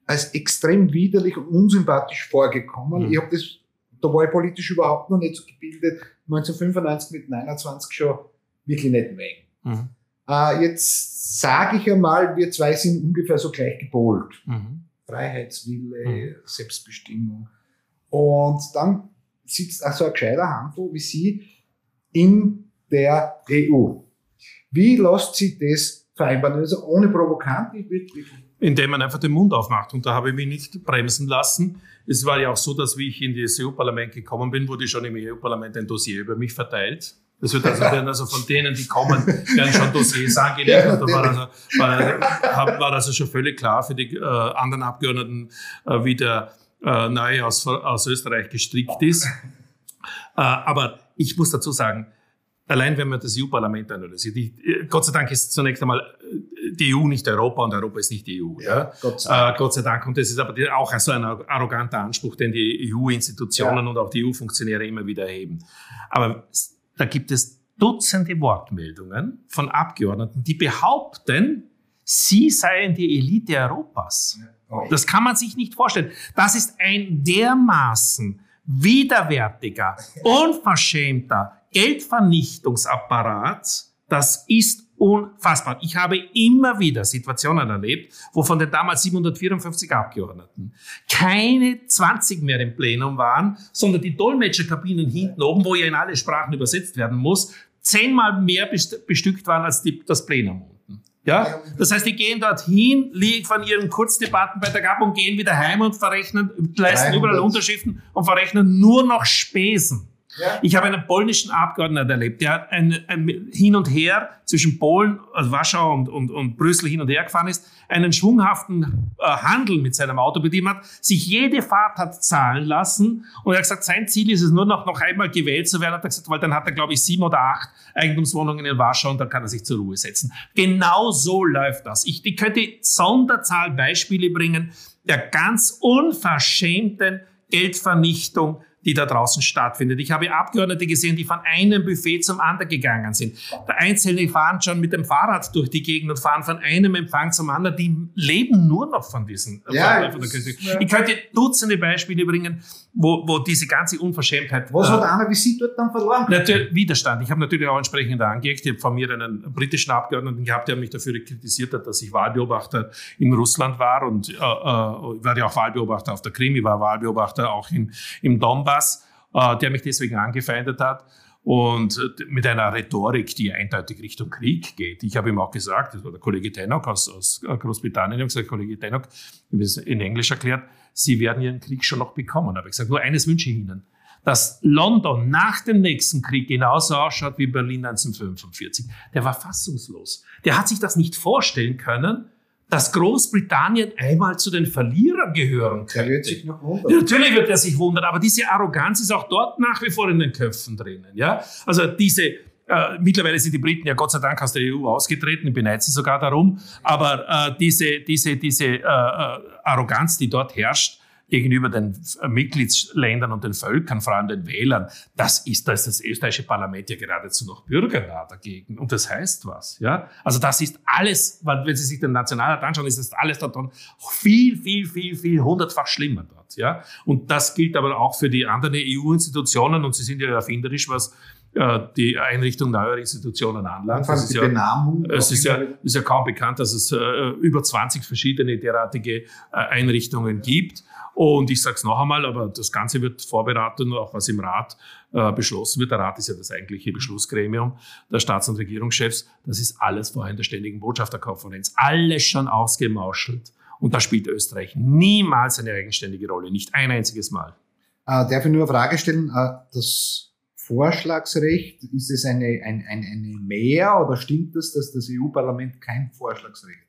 als extrem widerlich und unsympathisch vorgekommen. Mhm. Ich habe das da war ich politisch überhaupt noch nicht so gebildet. 1995 mit 29 schon wirklich nicht weg. Mhm. Äh, jetzt sage ich einmal, wir zwei sind ungefähr so gleich gepolt. Mhm. Freiheitswille, mhm. Selbstbestimmung. Und dann sitzt also ein gescheiter Handel wie Sie in der EU. Wie lässt sich das vereinbaren? Also ohne provokant, indem man einfach den Mund aufmacht. Und da habe ich mich nicht bremsen lassen. Es war ja auch so, dass wie ich in das EU-Parlament gekommen bin, wurde schon im EU-Parlament ein Dossier über mich verteilt. Das wird also, werden also von denen, die kommen, werden schon Dossiers [LAUGHS] angelegt. Und da war also, war, war also schon völlig klar für die äh, anderen Abgeordneten, äh, wie der äh, Neue aus, aus Österreich gestrickt ist. Äh, aber ich muss dazu sagen, allein wenn man das EU-Parlament analysiert, ich, Gott sei Dank ist zunächst einmal äh, die EU nicht Europa und Europa ist nicht die EU. Ja, ja? Gott, sei Dank. Äh, Gott sei Dank. Und das ist aber auch so ein arroganter Anspruch, den die EU-Institutionen ja. und auch die EU-Funktionäre immer wieder erheben. Aber da gibt es Dutzende Wortmeldungen von Abgeordneten, die behaupten, sie seien die Elite Europas. Das kann man sich nicht vorstellen. Das ist ein dermaßen widerwärtiger, [LAUGHS] unverschämter Geldvernichtungsapparat, das ist unfassbar. Ich habe immer wieder Situationen erlebt, wo von den damals 754 Abgeordneten keine 20 mehr im Plenum waren, sondern die Dolmetscherkabinen hinten oben, wo ja in alle Sprachen übersetzt werden muss, zehnmal mehr bestückt waren als die, das Plenum unten. Ja? Das heißt, die gehen dorthin, liefern ihren Kurzdebattenbeitrag ab und gehen wieder heim und verrechnen, leisten überall Unterschriften und verrechnen nur noch Spesen. Ich habe einen polnischen Abgeordneten erlebt, der ein, ein hin und her zwischen Polen, also Warschau und, und, und Brüssel hin und her gefahren ist, einen schwunghaften äh, Handel mit seinem Auto betrieben hat, sich jede Fahrt hat zahlen lassen und er hat gesagt, sein Ziel ist es nur noch, noch einmal gewählt zu werden, hat er gesagt, weil dann hat er, glaube ich, sieben oder acht Eigentumswohnungen in Warschau und dann kann er sich zur Ruhe setzen. Genau so läuft das. Ich, ich könnte Sonderzahl Beispiele bringen der ganz unverschämten Geldvernichtung die da draußen stattfindet. Ich habe Abgeordnete gesehen, die von einem Buffet zum anderen gegangen sind. Der Einzelne fahren schon mit dem Fahrrad durch die Gegend und fahren von einem Empfang zum anderen. Die leben nur noch von diesen. Ja, von, von. Ich könnte Dutzende Beispiele bringen, wo, wo diese ganze Unverschämtheit. Was äh, hat einer wie Sie dort dann verloren? Natürlich, Widerstand. Ich habe natürlich auch entsprechend angeeckt. Ich habe von mir einen britischen Abgeordneten gehabt, der mich dafür kritisiert hat, dass ich Wahlbeobachter in Russland war und äh, äh, war ja auch Wahlbeobachter auf der Krim, ich war Wahlbeobachter auch in, im Donbass, äh, der mich deswegen angefeindet hat und mit einer Rhetorik, die eindeutig Richtung Krieg geht. Ich habe ihm auch gesagt, das war der Kollege Tenok aus, aus Großbritannien, ich habe gesagt, Kollege Tenok, ich habe es in Englisch erklärt, Sie werden Ihren Krieg schon noch bekommen. Aber ich gesagt, nur eines wünsche ich Ihnen, dass London nach dem nächsten Krieg genauso ausschaut wie Berlin 1945. Der war fassungslos. Der hat sich das nicht vorstellen können, dass Großbritannien einmal zu den Verlierern gehören könnte. Der wird sich noch wundern. Ja, natürlich wird er sich wundern, aber diese Arroganz ist auch dort nach wie vor in den Köpfen drinnen. Ja? Also diese, äh, mittlerweile sind die Briten ja Gott sei Dank aus der EU ausgetreten, ich beneide sie sogar darum, aber äh, diese, diese, diese äh, äh Arroganz, die dort herrscht, gegenüber den Mitgliedsländern und den Völkern, vor allem den Wählern, das ist, da ist das österreichische Parlament ja geradezu noch bürgernah dagegen. Und das heißt was, ja. Also das ist alles, wenn Sie sich den Nationalrat anschauen, ist das alles dort viel, viel, viel, viel hundertfach schlimmer dort, ja. Und das gilt aber auch für die anderen EU-Institutionen und sie sind ja erfinderisch, was äh, die Einrichtung neuer Institutionen anlangt. Das ist, ja, es ist, ja, ist ja kaum bekannt, dass es äh, über 20 verschiedene derartige äh, Einrichtungen gibt. Und ich sage es noch einmal, aber das Ganze wird vorberaten, auch was im Rat äh, beschlossen wird. Der Rat ist ja das eigentliche Beschlussgremium der Staats- und Regierungschefs. Das ist alles vorher in der Ständigen Botschafterkonferenz. Alles schon ausgemauschelt. Und da spielt Österreich niemals eine eigenständige Rolle. Nicht ein einziges Mal. Äh, darf ich nur eine Frage stellen? Äh, das Vorschlagsrecht, ist es eine, ein, ein, eine Mehr oder stimmt das, dass das EU-Parlament kein Vorschlagsrecht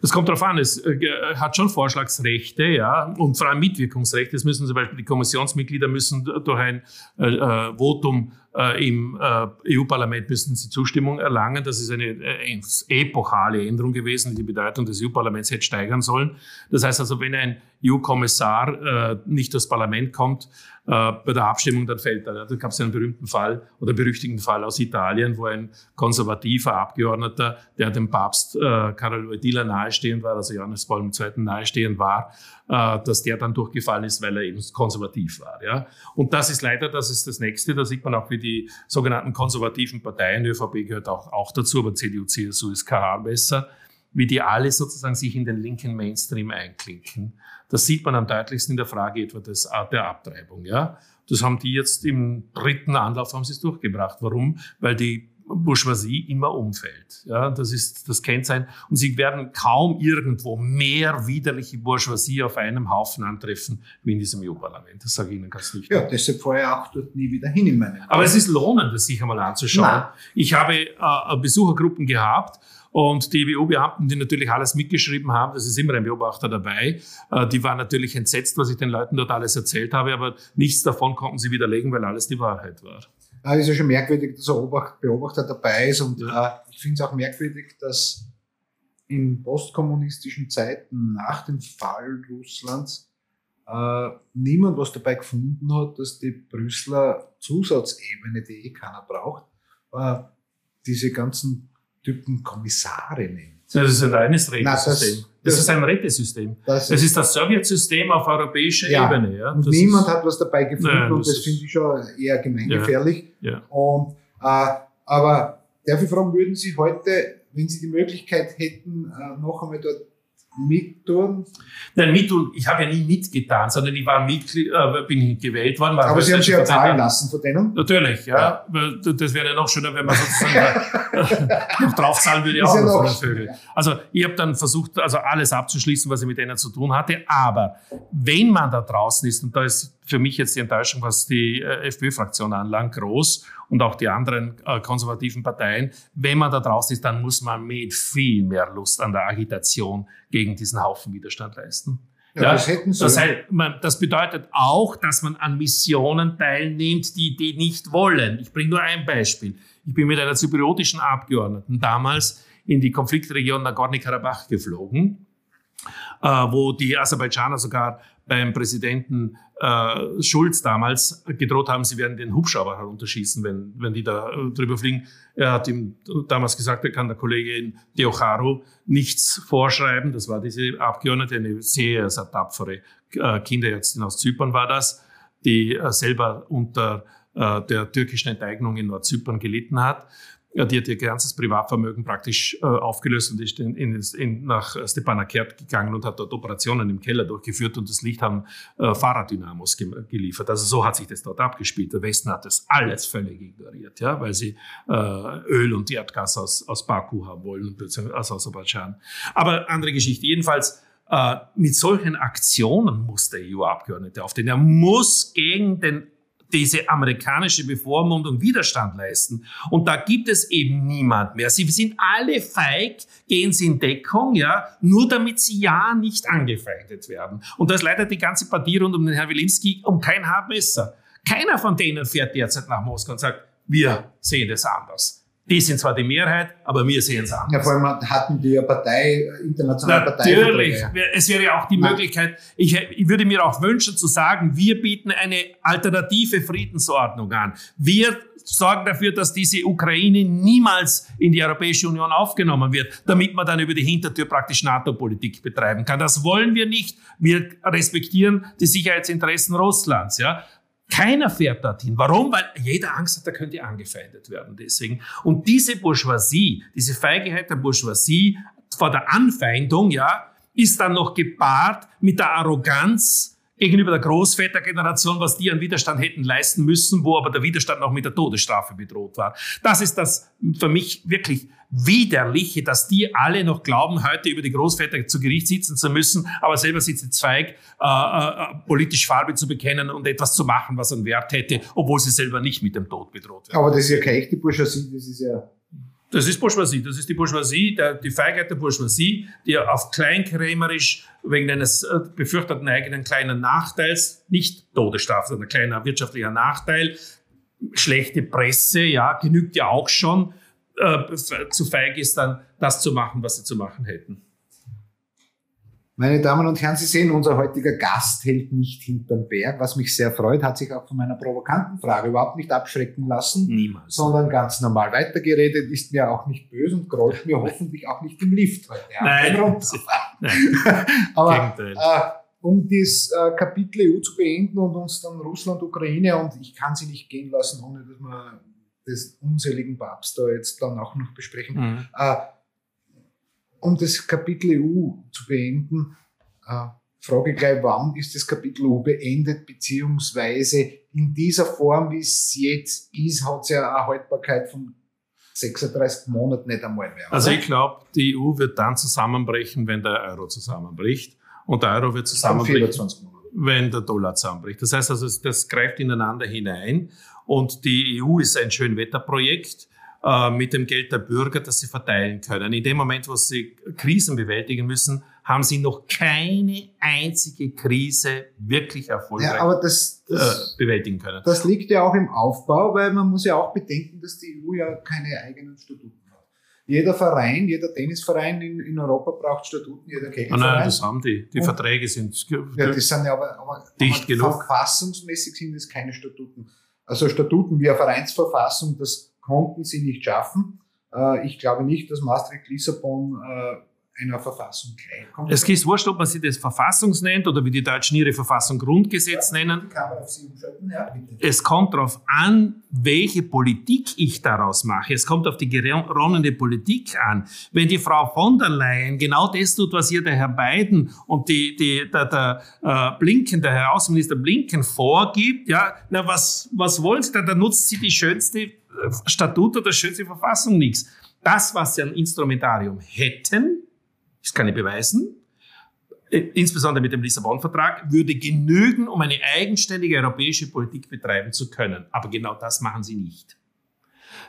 das kommt darauf an, es äh, hat schon Vorschlagsrechte, ja, und vor allem Mitwirkungsrechte. Es müssen zum Beispiel die Kommissionsmitglieder müssen durch ein äh, äh Votum äh, im äh, EU-Parlament müssen sie Zustimmung erlangen. Das ist eine äh, epochale Änderung gewesen, die die Bedeutung des EU-Parlaments hätte steigern sollen. Das heißt also, wenn ein EU-Kommissar äh, nicht das Parlament kommt, äh, bei der Abstimmung, dann fällt er. Da gab es einen berühmten Fall oder berüchtigten Fall aus Italien, wo ein konservativer Abgeordneter, der dem Papst äh, Carlo Wojtyla nahestehend war, also Johannes Paul II. nahestehend war, äh, dass der dann durchgefallen ist, weil er eben konservativ war. Ja? Und das ist leider, das ist das Nächste, da sieht man auch, wie die sogenannten konservativen Parteien, ÖVP gehört auch, auch dazu, aber CDU, CSU ist KH besser, wie die alle sozusagen sich in den linken Mainstream einklinken. Das sieht man am deutlichsten in der Frage etwa des, der Abtreibung. Ja? Das haben die jetzt im dritten Anlauf haben sie es durchgebracht. Warum? Weil die Bourgeoisie immer umfällt. Ja, das ist das Kennzeichen. Und Sie werden kaum irgendwo mehr widerliche Bourgeoisie auf einem Haufen antreffen wie in diesem EU-Parlament. Das sage ich Ihnen ganz nicht. Ja, deshalb fahre ich auch dort nie wieder hin in meinem Aber es ist lohnend, das sich einmal anzuschauen. Nein. Ich habe äh, Besuchergruppen gehabt und die EWU-Beamten, die natürlich alles mitgeschrieben haben, das ist immer ein Beobachter dabei, äh, die waren natürlich entsetzt, was ich den Leuten dort alles erzählt habe, aber nichts davon konnten sie widerlegen, weil alles die Wahrheit war. Es ist ja schon merkwürdig, dass ein Beobachter dabei ist und ja. Äh, ich finde es auch merkwürdig, dass in postkommunistischen Zeiten nach dem Fall Russlands äh, niemand was dabei gefunden hat, dass die Brüsseler Zusatzebene, die eh keiner braucht, äh, diese ganzen Typen Kommissare nennt. Das ist ein reines Rätesystem. Das, das, ist ein Rätesystem. Das ist, ist das Sowjetsystem auf europäischer ja, Ebene. Ja? Und niemand hat was dabei gefunden nein, und das finde ich schon eher gemeingefährlich. Ja, ja. Und, äh, aber darf ich fragen, würden Sie heute, wenn Sie die Möglichkeit hätten, äh, noch einmal dort mittun? Nein, mittun, ich habe ja nie mitgetan, sondern ich war Mitglied, äh, bin gewählt worden. Aber Sie haben sich ja zahlen lassen von denen? Natürlich, ja. ja. Das wäre ja noch schöner, wenn man sozusagen [LAUGHS] noch draufzahlen würde, auch ja noch Vögeln. Also ich habe dann versucht, also alles abzuschließen, was ich mit denen zu tun hatte. Aber wenn man da draußen ist, und da ist für mich jetzt die Enttäuschung, was die äh, FPÖ-Fraktion anlangt, groß und auch die anderen äh, konservativen Parteien. Wenn man da draußen ist, dann muss man mit viel mehr Lust an der Agitation gegen diesen Haufen Widerstand leisten. Ja, das. Das, heißt, das bedeutet auch, dass man an Missionen teilnimmt, die die nicht wollen. Ich bringe nur ein Beispiel. Ich bin mit einer zypriotischen Abgeordneten damals in die Konfliktregion Nagorno-Karabach geflogen, äh, wo die Aserbaidschaner sogar beim Präsidenten äh, Schulz damals gedroht haben, sie werden den Hubschrauber herunterschießen, wenn, wenn die da äh, drüber fliegen. Er hat ihm damals gesagt, er kann der Kollegin Deocharu nichts vorschreiben. Das war diese Abgeordnete, eine sehr, sehr tapfere äh, Kinderärztin aus Zypern war das, die äh, selber unter äh, der türkischen Enteignung in Nordzypern gelitten hat. Ja, die hat ihr ganzes Privatvermögen praktisch äh, aufgelöst und ist in, in, in, nach Stepanakert gegangen und hat dort Operationen im Keller durchgeführt und das Licht haben äh, Fahrraddynamos ge geliefert. Also so hat sich das dort abgespielt. Der Westen hat das alles völlig ignoriert, ja, weil sie äh, Öl und Erdgas aus, aus Baku haben wollen, aus Aserbaidschan. Aber andere Geschichte. Jedenfalls, äh, mit solchen Aktionen muss der EU-Abgeordnete aufstehen. Er muss gegen den diese amerikanische Bevormundung Widerstand leisten. Und da gibt es eben niemand mehr. Sie sind alle feig, gehen sie in Deckung, ja, nur damit sie ja nicht angefeindet werden. Und da ist leider die ganze Partie rund um den Herrn Wilimski um kein Haar. Keiner von denen fährt derzeit nach Moskau und sagt, wir sehen das anders. Die sind zwar die Mehrheit, aber wir sehen es anders. Ja, vor allem hatten die ja Partei, internationale Partei. Natürlich. Es wäre ja auch die Nein. Möglichkeit, ich, ich würde mir auch wünschen zu sagen, wir bieten eine alternative Friedensordnung an. Wir sorgen dafür, dass diese Ukraine niemals in die Europäische Union aufgenommen wird, damit man dann über die Hintertür praktisch NATO-Politik betreiben kann. Das wollen wir nicht. Wir respektieren die Sicherheitsinteressen Russlands. Ja? Keiner fährt dorthin. Warum? Weil jeder Angst hat, er könnte angefeindet werden. Deswegen. Und diese Bourgeoisie, diese Feigheit der Bourgeoisie vor der Anfeindung, ja, ist dann noch gepaart mit der Arroganz gegenüber der Großvätergeneration, was die an Widerstand hätten leisten müssen, wo aber der Widerstand noch mit der Todesstrafe bedroht war. Das ist das für mich wirklich Widerliche, dass die alle noch glauben, heute über die Großväter zu Gericht sitzen zu müssen, aber selber sitzt Zweig, äh, äh, politisch Farbe zu bekennen und etwas zu machen, was einen Wert hätte, obwohl sie selber nicht mit dem Tod bedroht werden. Aber das ist ja keine echte Bourgeoisie, das ist ja das ist Bourgeoisie. Das ist die Bourgeoisie, der, die Feigheit der Bourgeoisie, die auf kleinkrämerisch wegen eines äh, befürchteten eigenen kleinen Nachteils, nicht Todesstrafe, sondern ein kleiner wirtschaftlicher Nachteil, schlechte Presse, ja, genügt ja auch schon, äh, zu feig ist, dann das zu machen, was sie zu machen hätten. Meine Damen und Herren, Sie sehen, unser heutiger Gast hält nicht hinterm Berg, was mich sehr freut, hat sich auch von meiner provokanten Frage überhaupt nicht abschrecken lassen, Niemals. sondern ganz normal weitergeredet, ist mir auch nicht böse und grollt mir hoffentlich auch nicht im Lift heute. Nein, [LAUGHS] Nein. Aber äh, um das äh, Kapitel EU zu beenden und uns dann Russland, Ukraine und ich kann sie nicht gehen lassen, ohne dass wir des unseligen Papst da jetzt dann auch noch besprechen. Mhm. Äh, um das Kapitel EU zu beenden, äh, frage gleich, wann ist das Kapitel EU beendet, beziehungsweise in dieser Form, wie es jetzt ist, hat es ja eine Haltbarkeit von 36 Monaten nicht einmal mehr. Also ich glaube, die EU wird dann zusammenbrechen, wenn der Euro zusammenbricht. Und der Euro wird zusammenbrechen, wenn der Dollar zusammenbricht. Das heißt also, das greift ineinander hinein. Und die EU ist ein Schönwetterprojekt äh, mit dem Geld der Bürger, das sie verteilen können. In dem Moment, wo sie Krisen bewältigen müssen, haben sie noch keine einzige Krise wirklich erfolgreich ja, aber das, das, äh, bewältigen können. Das liegt ja auch im Aufbau, weil man muss ja auch bedenken, dass die EU ja keine eigenen Statuten hat. Jeder Verein, jeder Tennisverein in, in Europa braucht Statuten, jeder Kegelverein. Ah, nein, das haben die. Die Und, Verträge sind ja, die sind ja aber, aber, dicht aber genug. Verfassungsmäßig sind es keine Statuten. Also Statuten wie eine Vereinsverfassung, das konnten sie nicht schaffen. Äh, ich glaube nicht, dass Maastricht-Lissabon äh, einer Verfassung gleichkommt. Es ist wurscht, ob man sie das Verfassungs nennt oder wie die Deutschen ihre Verfassung Grundgesetz ja, nennen. Ja. Es kommt darauf an, welche Politik ich daraus mache. Es kommt auf die geronnene Politik an. Wenn die Frau von der Leyen genau das tut, was hier der Herr Biden und die, die, der, der äh, Blinken, der Herr Außenminister Blinken vorgibt, ja, na was, was wollen Sie da? Da nutzt sie die schönste äh, Statut oder schönste Verfassung nichts. Das, was sie an Instrumentarium hätten, das kann ich beweisen, äh, insbesondere mit dem Lissabon-Vertrag, würde genügen, um eine eigenständige europäische Politik betreiben zu können. Aber genau das machen sie nicht.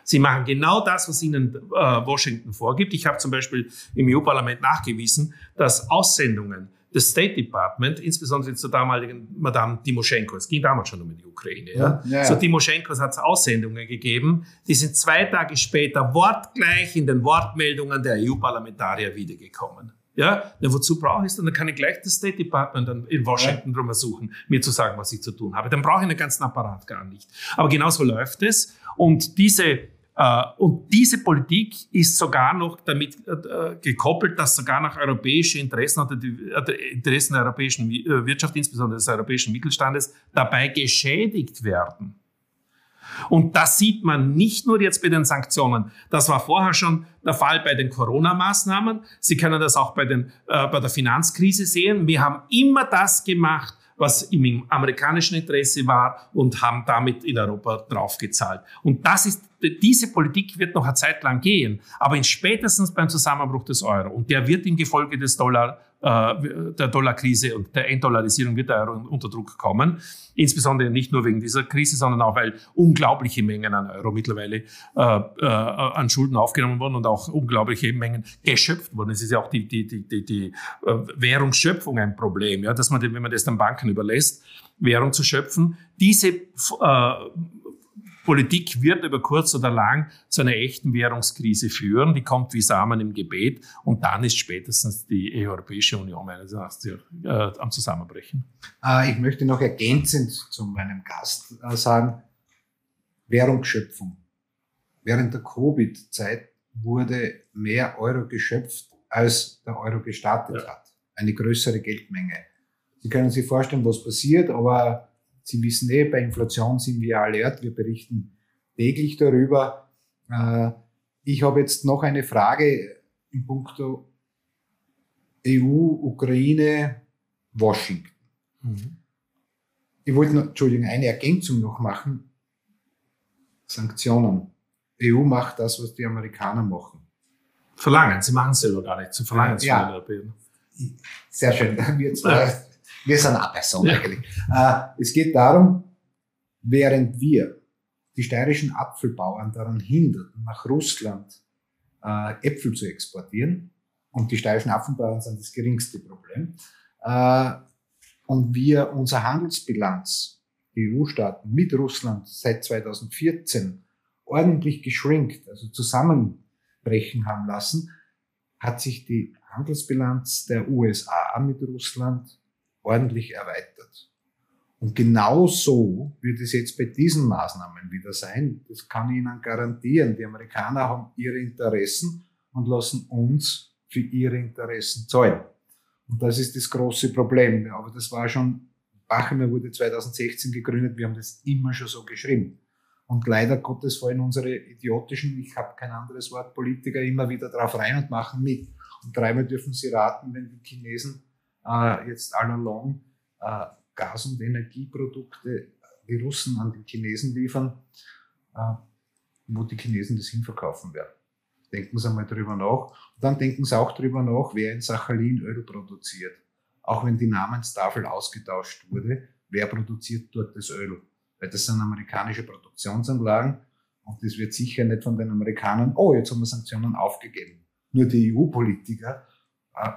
Sie machen genau das, was ihnen äh, Washington vorgibt. Ich habe zum Beispiel im EU-Parlament nachgewiesen, dass Aussendungen des State Department, insbesondere zur damaligen Madame Timoschenko, es ging damals schon um die Ukraine, ja. ja, ja. So Timoschenko hat es Aussendungen gegeben, die sind zwei Tage später wortgleich in den Wortmeldungen der EU-Parlamentarier wiedergekommen. Ja, na, wozu brauche ich es? Dann kann ich gleich das State Department dann in Washington ja. drum suchen, mir zu sagen, was ich zu tun habe. Dann brauche ich einen ganzen Apparat gar nicht. Aber genauso läuft es. Und diese und diese Politik ist sogar noch damit äh, gekoppelt, dass sogar nach europäischen Interessen oder die äh, Interessen der europäischen Wirtschaft, insbesondere des europäischen Mittelstandes, dabei geschädigt werden. Und das sieht man nicht nur jetzt bei den Sanktionen. Das war vorher schon der Fall bei den Corona-Maßnahmen. Sie können das auch bei, den, äh, bei der Finanzkrise sehen. Wir haben immer das gemacht, was im amerikanischen Interesse war und haben damit in Europa draufgezahlt. Und das ist, diese Politik wird noch eine Zeit lang gehen, aber in spätestens beim Zusammenbruch des Euro und der wird im Gefolge des Dollar der Dollarkrise und der Entdollarisierung wird der Euro unter Druck kommen. Insbesondere nicht nur wegen dieser Krise, sondern auch, weil unglaubliche Mengen an Euro mittlerweile äh, äh, an Schulden aufgenommen wurden und auch unglaubliche Mengen geschöpft wurden. Es ist ja auch die, die, die, die, die äh, Währungsschöpfung ein Problem, ja, dass man, wenn man das den Banken überlässt, Währung zu schöpfen. Diese äh, Politik wird über kurz oder lang zu einer echten Währungskrise führen. Die kommt wie Samen im Gebet und dann ist spätestens die Europäische Union meines Erachtens äh, am Zusammenbrechen. Äh, ich möchte noch ergänzend zu meinem Gast äh, sagen, Währungsschöpfung. Während der Covid-Zeit wurde mehr Euro geschöpft, als der Euro gestartet ja. hat. Eine größere Geldmenge. Sie können sich vorstellen, was passiert, aber Sie wissen eh, bei Inflation sind wir alert, wir berichten täglich darüber. Äh, ich habe jetzt noch eine Frage in puncto EU, Ukraine, Washington. Mhm. Ich wollte noch, Entschuldigung, eine Ergänzung noch machen. Sanktionen. Die EU macht das, was die Amerikaner machen. Verlangen, sie machen es selber gar nicht. Sie verlangen es ja. Sehr schön. Wir zwei [LAUGHS] wir sind eine Person ja. eigentlich. Äh, es geht darum, während wir die steirischen Apfelbauern daran hinderten, nach Russland äh, Äpfel zu exportieren, und die steirischen Apfelbauern sind das geringste Problem, äh, und wir unsere Handelsbilanz, die EU-Staaten mit Russland seit 2014 ordentlich geschrinkt, also zusammenbrechen haben lassen, hat sich die Handelsbilanz der USA mit Russland ordentlich erweitert. Und genau so wird es jetzt bei diesen Maßnahmen wieder sein. Das kann ich Ihnen garantieren. Die Amerikaner haben ihre Interessen und lassen uns für ihre Interessen zahlen. Und das ist das große Problem. Aber das war schon, Bachemer wurde 2016 gegründet, wir haben das immer schon so geschrieben. Und leider Gottes fallen unsere idiotischen, ich habe kein anderes Wort, Politiker immer wieder drauf rein und machen mit. Und dreimal dürfen sie raten, wenn die Chinesen äh, jetzt all along äh, Gas- und Energieprodukte die Russen an die Chinesen liefern, äh, wo die Chinesen das hinverkaufen werden. Denken Sie einmal drüber nach. Und dann denken Sie auch drüber nach, wer in Sachalin Öl produziert. Auch wenn die Namenstafel ausgetauscht wurde, wer produziert dort das Öl? Weil das sind amerikanische Produktionsanlagen und das wird sicher nicht von den Amerikanern, oh, jetzt haben wir Sanktionen aufgegeben. Nur die EU-Politiker äh,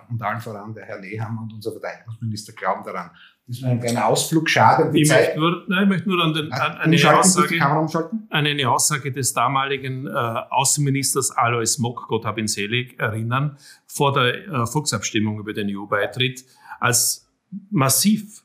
und allen voran der Herr Nehammer und unser Verteidigungsminister glauben daran. Das ist ein kleiner Ausflug, schade. Ich möchte, nur, nein, ich möchte nur an, den, an eine, Aussage, an eine Aussage des damaligen äh, Außenministers Alois Mock, Gott hab ihn selig, erinnern, vor der äh, Volksabstimmung über den EU-Beitritt, als massiv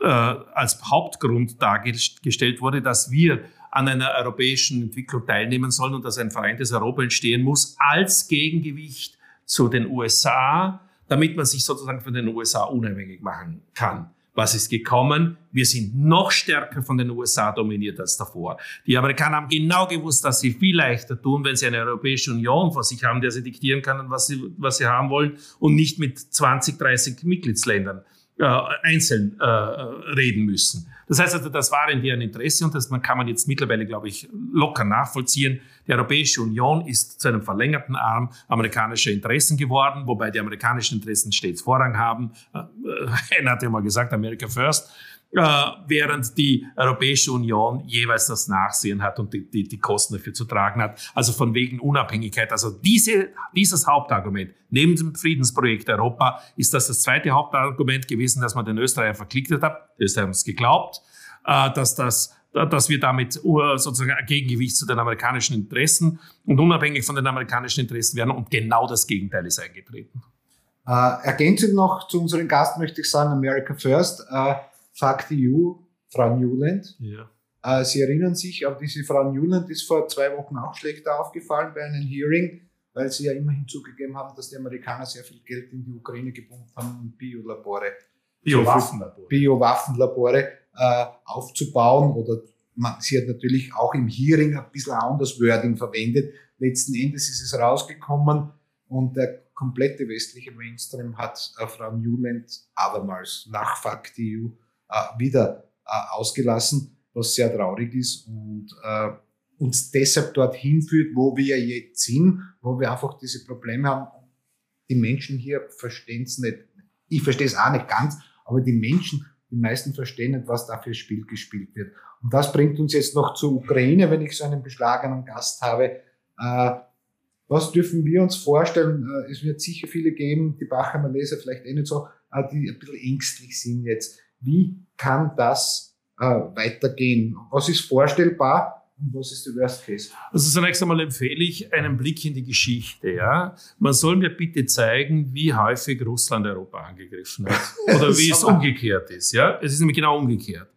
äh, als Hauptgrund dargestellt wurde, dass wir an einer europäischen Entwicklung teilnehmen sollen und dass ein vereintes Europa entstehen muss als Gegengewicht zu den USA, damit man sich sozusagen von den USA unabhängig machen kann. Was ist gekommen? Wir sind noch stärker von den USA dominiert als davor. Die Amerikaner haben genau gewusst, dass sie viel leichter tun, wenn sie eine Europäische Union vor sich haben, der sie diktieren kann, was sie, was sie haben wollen und nicht mit 20, 30 Mitgliedsländern äh, einzeln äh, reden müssen. Das heißt also, das war in deren Interesse und das kann man jetzt mittlerweile, glaube ich, locker nachvollziehen. Die Europäische Union ist zu einem verlängerten Arm amerikanischer Interessen geworden, wobei die amerikanischen Interessen stets Vorrang haben. Äh, [LAUGHS] Hen hat ja mal gesagt, America first. Äh, während die Europäische Union jeweils das Nachsehen hat und die, die, die Kosten dafür zu tragen hat. Also von wegen Unabhängigkeit. Also diese, dieses Hauptargument neben dem Friedensprojekt Europa ist das das zweite Hauptargument gewesen, dass man den Österreicher verklicktet hat. Die Österreicher haben es geglaubt, äh, dass das dass wir damit sozusagen ein Gegengewicht zu den amerikanischen Interessen und unabhängig von den amerikanischen Interessen werden. Und genau das Gegenteil ist eingetreten. Äh, ergänzend noch zu unserem Gast möchte ich sagen, America First. Äh, Fuck the EU, Frau Newland. Ja. Äh, Sie erinnern sich, aber diese Frau Newland ist vor zwei Wochen auch schlechter aufgefallen bei einem Hearing, weil sie ja immerhin zugegeben haben, dass die Amerikaner sehr viel Geld in die Ukraine gepumpt haben, Biolabore, Biowaffenlabore, Biowaffenlabore äh, aufzubauen. Oder man, sie hat natürlich auch im Hearing ein bisschen anders Wording verwendet. Letzten Endes ist es rausgekommen und der komplette westliche Mainstream hat äh, Frau Newland abermals nach Fuck the EU äh, wieder äh, ausgelassen, was sehr traurig ist und äh, uns deshalb dorthin führt, wo wir jetzt sind, wo wir einfach diese Probleme haben. Die Menschen hier verstehen es nicht. Ich verstehe es auch nicht ganz, aber die Menschen, die meisten verstehen nicht, was da für Spiel gespielt wird. Und das bringt uns jetzt noch zur Ukraine, wenn ich so einen beschlagenen Gast habe. Äh, was dürfen wir uns vorstellen? Äh, es wird sicher viele geben, die Bachheimer Leser vielleicht eh nicht so, äh, die ein bisschen ängstlich sind jetzt wie kann das weitergehen? Was ist vorstellbar? Und was ist der Worst Case? Also zunächst einmal empfehle ich einen Blick in die Geschichte. Ja? Man soll mir bitte zeigen, wie häufig Russland Europa angegriffen hat. [LAUGHS] Oder wie es umgekehrt ist. Ja? Es ist nämlich genau umgekehrt.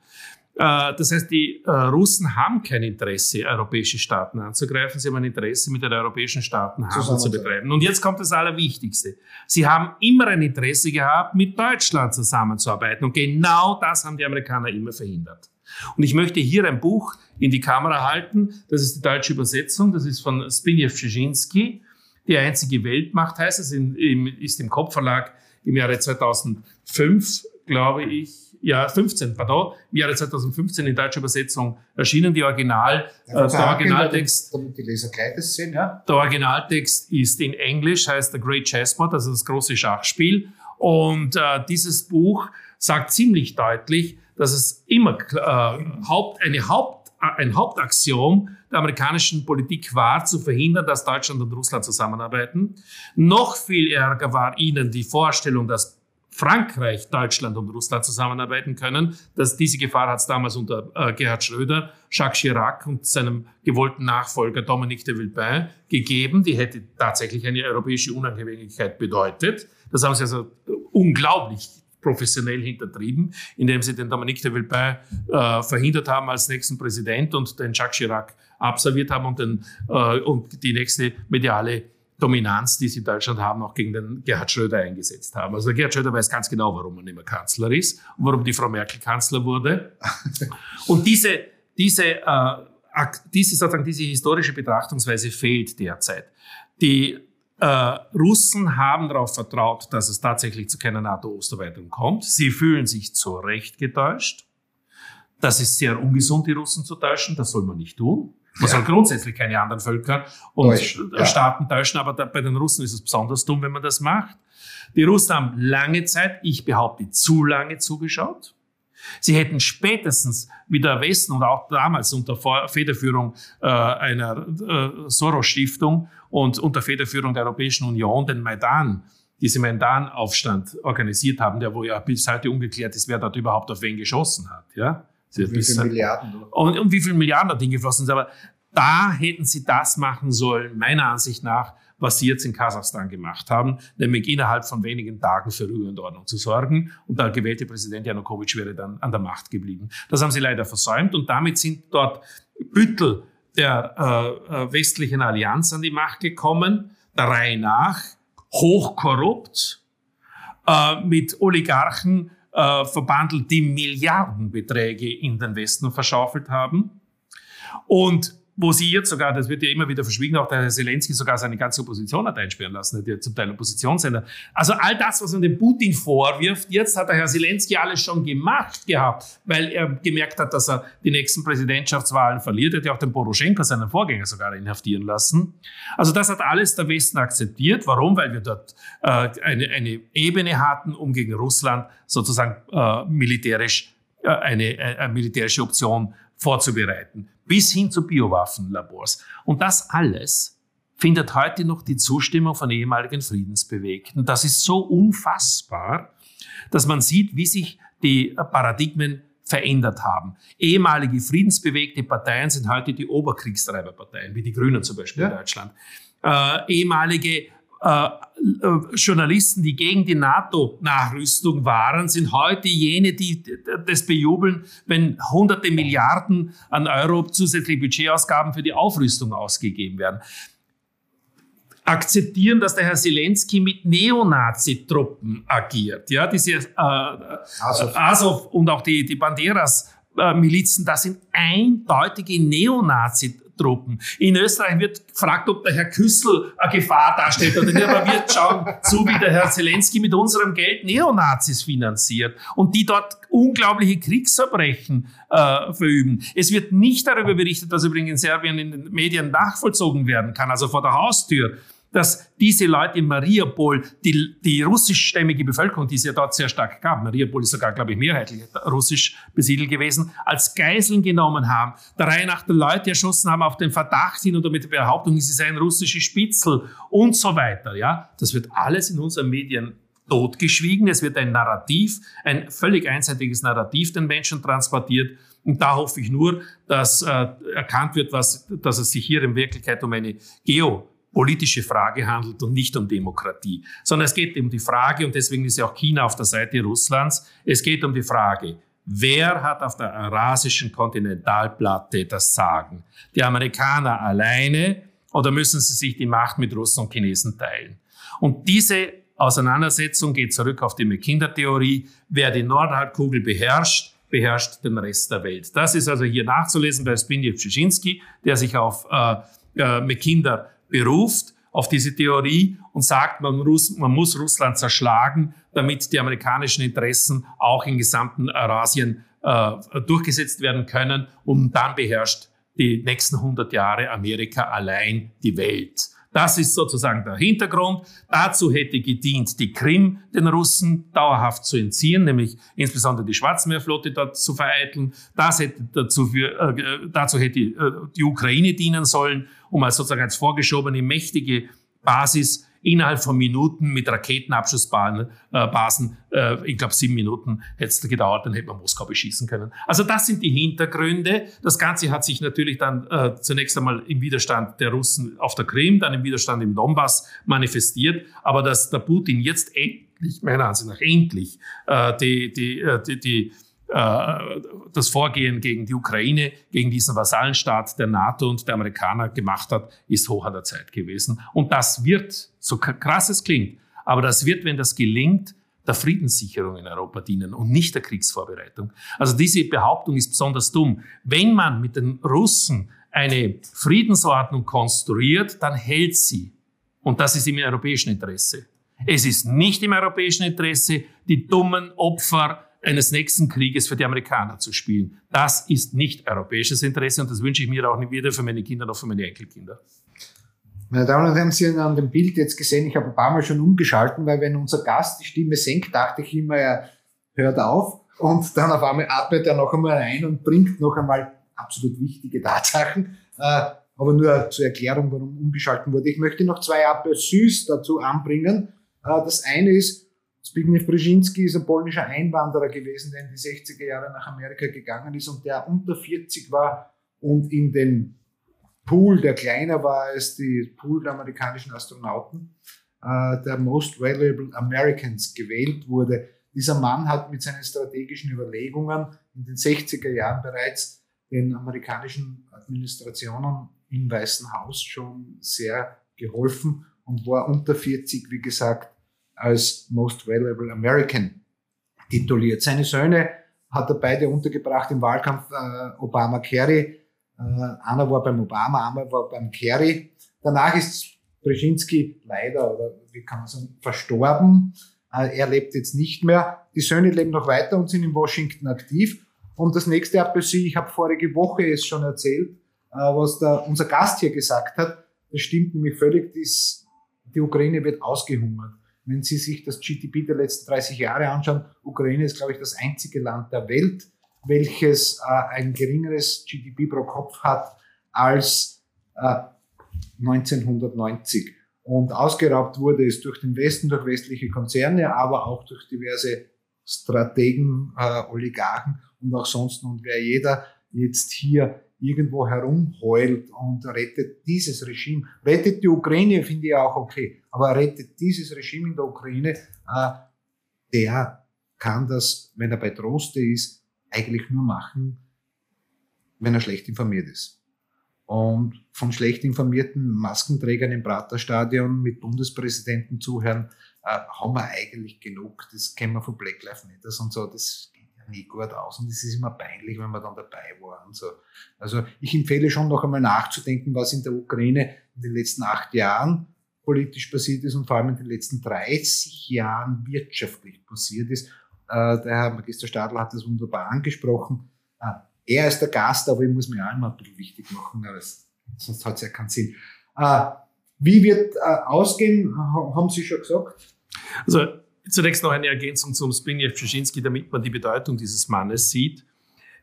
Äh, das heißt, die äh, Russen haben kein Interesse, europäische Staaten anzugreifen. Sie haben ein Interesse, mit den europäischen Staaten Handel zu betreiben. Und jetzt kommt das Allerwichtigste. Sie haben immer ein Interesse gehabt, mit Deutschland zusammenzuarbeiten. Und genau das haben die Amerikaner immer verhindert. Und ich möchte hier ein Buch in die Kamera halten. Das ist die deutsche Übersetzung. Das ist von Zbigniew Brzezinski. Die einzige Weltmacht heißt es, ist im Kopfverlag im Jahre 2005, glaube ich, ja, 15, pardon, im Jahre 2015 in deutscher Übersetzung erschienen. Die Original, ja, äh, der Originaltext, damit die Leser gleich sehen, ja. Der Originaltext ist in Englisch, heißt The Great Chessboard, also das große Schachspiel. Und äh, dieses Buch sagt ziemlich deutlich, dass es immer äh, Haupt, eine Haupt, ein Hauptaxiom der amerikanischen Politik war, zu verhindern, dass Deutschland und Russland zusammenarbeiten. Noch viel ärger war ihnen die Vorstellung, dass Frankreich, Deutschland und Russland zusammenarbeiten können. Das, diese Gefahr hat es damals unter äh, Gerhard Schröder, Jacques Chirac und seinem gewollten Nachfolger Dominique de Villepin gegeben. Die hätte tatsächlich eine europäische Unabhängigkeit bedeutet. Das haben sie also unglaublich professionell hintertrieben, indem sie den Dominique de Villepin äh, verhindert haben als nächsten Präsident und den Jacques Chirac absolviert haben und, den, äh, und die nächste mediale Dominanz, die sie in Deutschland haben, auch gegen den Gerhard Schröder eingesetzt haben. Also Gerhard Schröder weiß ganz genau, warum er nicht mehr Kanzler ist und warum die Frau Merkel Kanzler wurde. [LAUGHS] Und diese, diese, äh, diese, sozusagen, diese historische Betrachtungsweise fehlt derzeit. Die äh, Russen haben darauf vertraut, dass es tatsächlich zu keiner NATO-Osterweiterung kommt. Sie fühlen sich zu Recht getäuscht. Das ist sehr ungesund, die Russen zu täuschen. Das soll man nicht tun. Man ja. soll grundsätzlich keine anderen Völker und Deutsch, ja. Staaten täuschen, aber da, bei den Russen ist es besonders dumm, wenn man das macht. Die Russen haben lange Zeit, ich behaupte zu lange zugeschaut. Sie hätten spätestens wie der Westen und auch damals unter Federführung äh, einer äh, Soros-Stiftung und unter Federführung der Europäischen Union den Maidan, diese Maidan-Aufstand organisiert haben, der wo ja bis heute ungeklärt ist, wer dort überhaupt auf wen geschossen hat. Ja? Und wie viele Milliarden? Und, und wie viele Milliarden dort hingeflossen sind. Aber da hätten sie das machen sollen, meiner Ansicht nach, was sie jetzt in Kasachstan gemacht haben, nämlich innerhalb von wenigen Tagen für Ruhe und Ordnung zu sorgen. Und der gewählte Präsident Janukowitsch wäre dann an der Macht geblieben. Das haben sie leider versäumt und damit sind dort Büttel der äh, äh westlichen Allianz an die Macht gekommen, der Reihe nach, hochkorrupt, äh, mit Oligarchen äh, verbandelt, die Milliardenbeträge in den Westen verschaufelt haben. Und wo sie jetzt sogar, das wird ja immer wieder verschwiegen, auch der Herr Zelensky sogar seine ganze Opposition hat einsperren lassen, hat ja zum Teil Oppositionssender. Also all das, was man dem Putin vorwirft, jetzt hat der Herr Zelensky alles schon gemacht gehabt, weil er gemerkt hat, dass er die nächsten Präsidentschaftswahlen verliert. Er hat ja auch den Poroschenko, seinen Vorgänger, sogar inhaftieren lassen. Also das hat alles der Westen akzeptiert. Warum? Weil wir dort äh, eine, eine Ebene hatten, um gegen Russland sozusagen äh, militärisch äh, eine, äh, eine militärische Option vorzubereiten bis hin zu Biowaffenlabors. Und das alles findet heute noch die Zustimmung von ehemaligen Friedensbewegten. Das ist so unfassbar, dass man sieht, wie sich die Paradigmen verändert haben. Ehemalige friedensbewegte Parteien sind heute die Oberkriegstreiberparteien, wie die Grünen zum Beispiel ja. in Deutschland. Äh, ehemalige äh, äh, Journalisten, die gegen die NATO-Nachrüstung waren, sind heute jene, die das bejubeln, wenn hunderte Milliarden an Euro zusätzliche Budgetausgaben für die Aufrüstung ausgegeben werden. Akzeptieren, dass der Herr Zelensky mit Neonazi-Truppen agiert. Ja, diese äh, Azov. Azov und auch die, die Banderas-Milizen, das sind eindeutige Neonazi Truppen. In Österreich wird gefragt, ob der Herr Küssel eine Gefahr darstellt oder nicht, aber wir schauen zu, wie der Herr Zelensky mit unserem Geld Neonazis finanziert und die dort unglaubliche Kriegsverbrechen äh, verüben. Es wird nicht darüber berichtet, was übrigens in Serbien in den Medien nachvollzogen werden kann, also vor der Haustür dass diese Leute in Mariupol, die, die russischstämmige Bevölkerung, die es ja dort sehr stark gab, Mariupol ist sogar, glaube ich, mehrheitlich russisch besiedelt gewesen, als Geiseln genommen haben, der Reihe nach der Leute erschossen haben auf den Verdacht hin oder mit der Behauptung, sie seien russische Spitzel und so weiter. Ja, das wird alles in unseren Medien totgeschwiegen. Es wird ein Narrativ, ein völlig einseitiges Narrativ den Menschen transportiert. Und da hoffe ich nur, dass äh, erkannt wird, was, dass es sich hier in Wirklichkeit um eine Geo politische Frage handelt und nicht um Demokratie, sondern es geht um die Frage, und deswegen ist ja auch China auf der Seite Russlands, es geht um die Frage, wer hat auf der eurasischen Kontinentalplatte das Sagen? Die Amerikaner alleine oder müssen sie sich die Macht mit Russen und Chinesen teilen? Und diese Auseinandersetzung geht zurück auf die McKinder-Theorie. Wer die Nordhalbkugel beherrscht, beherrscht den Rest der Welt. Das ist also hier nachzulesen bei Zbigniew Brzezinski, der sich auf äh, äh, McKinder beruft auf diese Theorie und sagt, man muss, man muss Russland zerschlagen, damit die amerikanischen Interessen auch in gesamten Eurasien äh, durchgesetzt werden können. Und dann beherrscht die nächsten 100 Jahre Amerika allein die Welt. Das ist sozusagen der Hintergrund. Dazu hätte gedient, die Krim den Russen dauerhaft zu entziehen, nämlich insbesondere die Schwarzmeerflotte dort zu vereiteln. Das hätte dazu, für, äh, dazu hätte äh, die Ukraine dienen sollen, um als sozusagen als vorgeschobene mächtige Basis innerhalb von Minuten mit Raketenabschussbasen, äh, äh, ich glaube sieben Minuten hätte es gedauert, dann hätte man Moskau beschießen können. Also das sind die Hintergründe. Das Ganze hat sich natürlich dann äh, zunächst einmal im Widerstand der Russen auf der Krim, dann im Widerstand im Donbass manifestiert. Aber dass der Putin jetzt endlich, meiner Ansicht nach endlich, äh, die, die, äh, die, die äh, das Vorgehen gegen die Ukraine, gegen diesen Vasallenstaat der NATO und der Amerikaner gemacht hat, ist hoch an der Zeit gewesen. Und das wird, so krass es klingt, aber das wird, wenn das gelingt, der Friedenssicherung in Europa dienen und nicht der Kriegsvorbereitung. Also diese Behauptung ist besonders dumm. Wenn man mit den Russen eine Friedensordnung konstruiert, dann hält sie. Und das ist im europäischen Interesse. Es ist nicht im europäischen Interesse, die dummen Opfer eines nächsten Krieges für die Amerikaner zu spielen. Das ist nicht europäisches Interesse und das wünsche ich mir auch nicht weder für meine Kinder noch für meine Enkelkinder. Meine Damen und Herren, Sie haben an dem Bild jetzt gesehen, ich habe ein paar Mal schon umgeschalten, weil wenn unser Gast die Stimme senkt, dachte ich immer, er hört auf und dann auf einmal atmet er noch einmal ein und bringt noch einmal absolut wichtige Tatsachen. Äh, aber nur zur Erklärung, warum umgeschalten wurde. Ich möchte noch zwei süß dazu anbringen. Äh, das eine ist, Zbigniew Brzezinski ist ein polnischer Einwanderer gewesen, der in die 60er Jahre nach Amerika gegangen ist und der unter 40 war und in den Pool, der kleiner war als die Pool der amerikanischen Astronauten, äh, der Most Valuable Americans gewählt wurde. Dieser Mann hat mit seinen strategischen Überlegungen in den 60er Jahren bereits den amerikanischen Administrationen im Weißen Haus schon sehr geholfen und war unter 40, wie gesagt, als Most Valuable American tituliert. Seine Söhne hat er beide untergebracht im Wahlkampf äh, Obama-Kerry. Äh, einer war beim Obama, einer war beim Kerry. Danach ist Brzezinski leider, oder wie kann man sagen, verstorben. Äh, er lebt jetzt nicht mehr. Die Söhne leben noch weiter und sind in Washington aktiv. Und das nächste Appelsin, ich habe vorige Woche es schon erzählt, äh, was der, unser Gast hier gesagt hat. Das stimmt nämlich völlig, dies, die Ukraine wird ausgehungert. Wenn Sie sich das GDP der letzten 30 Jahre anschauen, Ukraine ist, glaube ich, das einzige Land der Welt, welches äh, ein geringeres GDP pro Kopf hat als äh, 1990. Und ausgeraubt wurde es durch den Westen, durch westliche Konzerne, aber auch durch diverse Strategen, äh, Oligarchen und auch sonst. Und wer jeder jetzt hier irgendwo herumheult und rettet dieses Regime. Rettet die Ukraine, finde ich auch okay, aber rettet dieses Regime in der Ukraine, äh, der kann das, wenn er bei Troste ist, eigentlich nur machen, wenn er schlecht informiert ist. Und von schlecht informierten Maskenträgern im Praterstadion mit Bundespräsidenten zuhören, äh, haben wir eigentlich genug. Das kennen wir von Black Lives Matter und so. Das nie gut aus und es ist immer peinlich, wenn man dann dabei war und so. Also ich empfehle schon noch einmal nachzudenken, was in der Ukraine in den letzten acht Jahren politisch passiert ist und vor allem in den letzten 30 Jahren wirtschaftlich passiert ist. Äh, der Herr Magister Stadl hat das wunderbar angesprochen. Äh, er ist der Gast, aber ich muss mir auch immer ein bisschen wichtig machen, sonst hat es ja keinen Sinn. Äh, wie wird ausgehen, haben Sie schon gesagt? Also Zunächst noch eine Ergänzung zum Zbigniew Brzezinski, damit man die Bedeutung dieses Mannes sieht.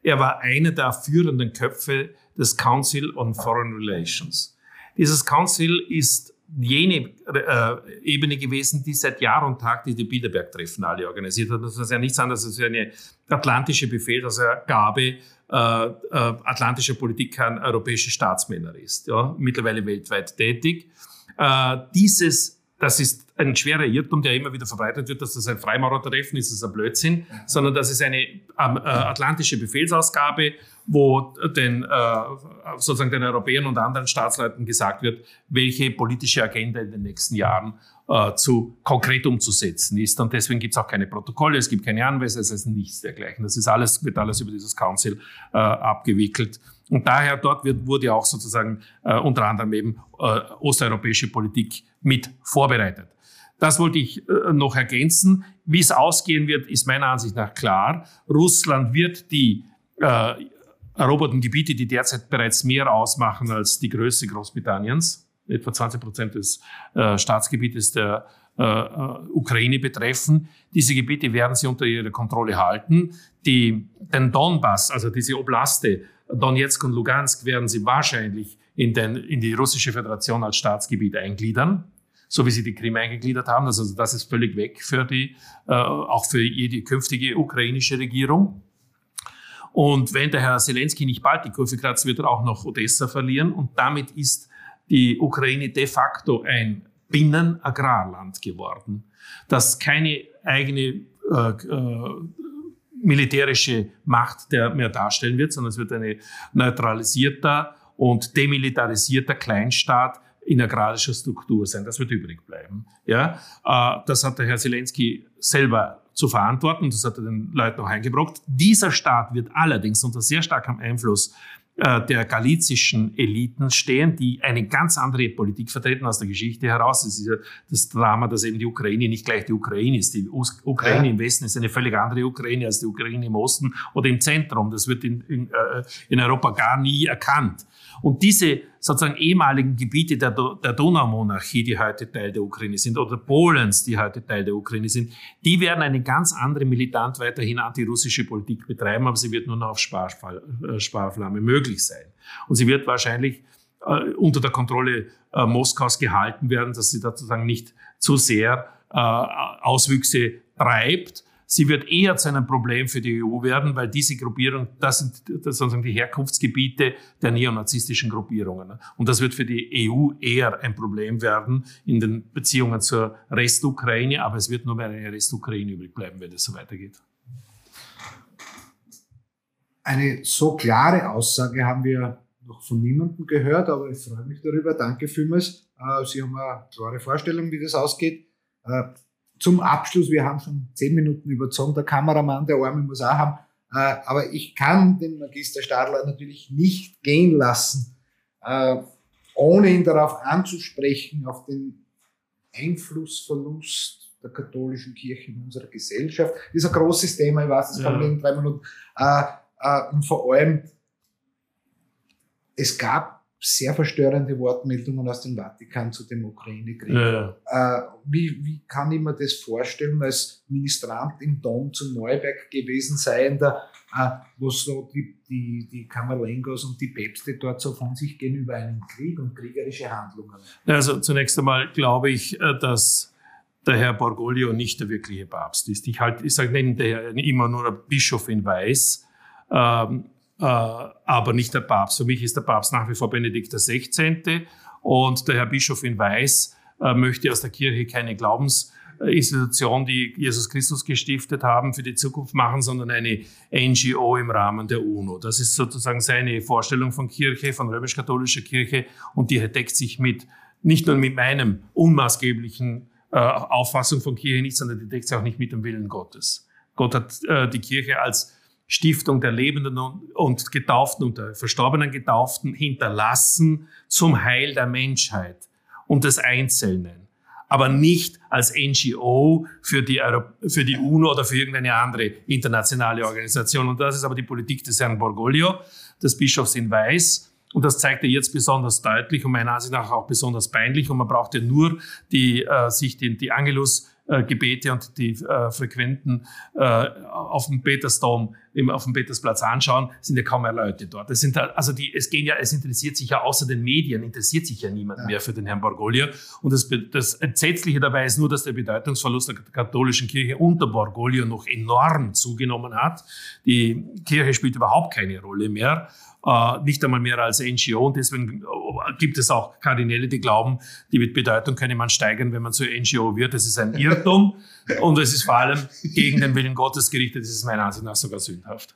Er war einer der führenden Köpfe des Council on Foreign Relations. Dieses Council ist jene äh, Ebene gewesen, die seit Jahr und Tag die Bilderberg-Treffen alle organisiert hat. Das ist ja nichts anderes als eine atlantische Befehlsgabe äh, äh, atlantischer Politik an europäische Staatsmänner ist, ja, mittlerweile weltweit tätig. Äh, dieses das ist ein schwerer Irrtum, der immer wieder verbreitet wird, dass das ein Freimaurertreffen ist, das ist ein Blödsinn, sondern das ist eine ähm, äh, atlantische Befehlsausgabe, wo den, äh, sozusagen den Europäern und anderen Staatsleuten gesagt wird, welche politische Agenda in den nächsten Jahren äh, zu konkret umzusetzen ist. Und deswegen gibt es auch keine Protokolle, es gibt keine Anweisungen, es ist nichts dergleichen. Das ist alles, wird alles über dieses Council äh, abgewickelt. Und daher dort wird, wurde auch sozusagen äh, unter anderem eben äh, osteuropäische Politik mit vorbereitet. Das wollte ich äh, noch ergänzen. Wie es ausgehen wird, ist meiner Ansicht nach klar. Russland wird die äh, eroberten Gebiete, die derzeit bereits mehr ausmachen als die Größe Großbritanniens, etwa 20 Prozent des äh, Staatsgebietes der äh, äh, Ukraine betreffen. Diese Gebiete werden sie unter ihrer Kontrolle halten. Die, den Donbass, also diese Oblaste, Donetsk und Lugansk werden sie wahrscheinlich in, den, in die russische Föderation als Staatsgebiet eingliedern, so wie sie die Krim eingegliedert haben. Also das ist völlig weg für die, äh, auch für jede künftige ukrainische Regierung. Und wenn der Herr Zelensky nicht bald die Kurve kratzt, wird er auch noch Odessa verlieren. Und damit ist die Ukraine de facto ein Binnenagrarland geworden, das keine eigene äh, äh, militärische Macht der mehr darstellen wird, sondern es wird eine neutralisierter und demilitarisierter Kleinstaat in agrarischer Struktur sein. Das wird übrig bleiben. Ja, äh, das hat der Herr Zelensky selber zu verantworten. Das hat er den Leuten auch eingebrockt. Dieser Staat wird allerdings unter sehr starkem Einfluss der galizischen Eliten stehen, die eine ganz andere Politik vertreten aus der Geschichte heraus. Es ist ja das Drama, dass eben die Ukraine nicht gleich die Ukraine ist. Die Ukraine ja. im Westen ist eine völlig andere Ukraine als die Ukraine im Osten oder im Zentrum. Das wird in, in, äh, in Europa gar nie erkannt. Und diese sozusagen ehemaligen Gebiete der, der Donaumonarchie, die heute Teil der Ukraine sind, oder Polens, die heute Teil der Ukraine sind, die werden eine ganz andere militant weiterhin antirussische Politik betreiben, aber sie wird nur noch auf äh, Sparflamme möglich sein. Und sie wird wahrscheinlich äh, unter der Kontrolle äh, Moskaus gehalten werden, dass sie da sozusagen nicht zu sehr äh, Auswüchse treibt. Sie wird eher zu einem Problem für die EU werden, weil diese Gruppierung, das sind sozusagen die Herkunftsgebiete der neonazistischen Gruppierungen. Und das wird für die EU eher ein Problem werden in den Beziehungen zur Restukraine, aber es wird nur mehr eine Restukraine übrig bleiben, wenn es so weitergeht. Eine so klare Aussage haben wir noch von niemandem gehört, aber ich freue mich darüber. Danke vielmals. Äh, Sie haben eine klare Vorstellung, wie das ausgeht. Zum Abschluss, wir haben schon zehn Minuten überzogen, der Kameramann, der Arme muss auch haben, äh, aber ich kann den Magister Stadler natürlich nicht gehen lassen, äh, ohne ihn darauf anzusprechen, auf den Einflussverlust der katholischen Kirche in unserer Gesellschaft. Das ist ein großes Thema, ich weiß, das kann man in drei Minuten. Äh, äh, und vor allem, es gab sehr verstörende Wortmeldungen aus dem Vatikan zu dem Ukraine-Krieg. Ja, ja. äh, wie, wie kann ich mir das vorstellen, als Ministrant im Dom zu Neuberg gewesen sein, da, äh, wo so die, die, die Kamerlengos und die Päpste dort so von sich gehen über einen Krieg und kriegerische Handlungen? Also zunächst einmal glaube ich, äh, dass der Herr Borgoglio nicht der wirkliche Papst ist. Ich, halt, ich sage, nenne der immer nur ein Bischof in Weiß. Ähm, äh, aber nicht der Papst. Für mich ist der Papst nach wie vor Benedikt XVI. Und der Herr Bischof in Weiß äh, möchte aus der Kirche keine Glaubensinstitution, die Jesus Christus gestiftet haben, für die Zukunft machen, sondern eine NGO im Rahmen der UNO. Das ist sozusagen seine Vorstellung von Kirche, von römisch-katholischer Kirche und die deckt sich mit, nicht nur mit meinem unmaßgeblichen äh, Auffassung von Kirche nicht, sondern die deckt sich auch nicht mit dem Willen Gottes. Gott hat äh, die Kirche als Stiftung der Lebenden und Getauften und der verstorbenen Getauften hinterlassen zum Heil der Menschheit und des Einzelnen. Aber nicht als NGO für die, für die UNO oder für irgendeine andere internationale Organisation. Und das ist aber die Politik des Herrn Borgoglio, des Bischofs in Weiß. Und das zeigt er jetzt besonders deutlich und meiner Ansicht nach auch besonders peinlich. Und man braucht ja nur die, äh, sich die, die Angelus äh, Gebete und die äh, frequenten äh, auf dem Petersdom, auf dem Petersplatz anschauen, sind ja kaum mehr Leute dort. Es sind also die, es gehen ja, es interessiert sich ja außer den Medien interessiert sich ja niemand ja. mehr für den Herrn Borgolia. Und das, das Entsetzliche dabei ist nur, dass der Bedeutungsverlust der katholischen Kirche unter Borgolia noch enorm zugenommen hat. Die Kirche spielt überhaupt keine Rolle mehr äh, nicht einmal mehr als NGO. Und deswegen äh, gibt es auch Kardinäle, die glauben, die Bedeutung könne man steigern, wenn man zur NGO wird. Das ist ein [LAUGHS] Irrtum und es ist vor allem gegen den Willen Gottes gerichtet. Das ist meiner Ansicht nach sogar sündhaft.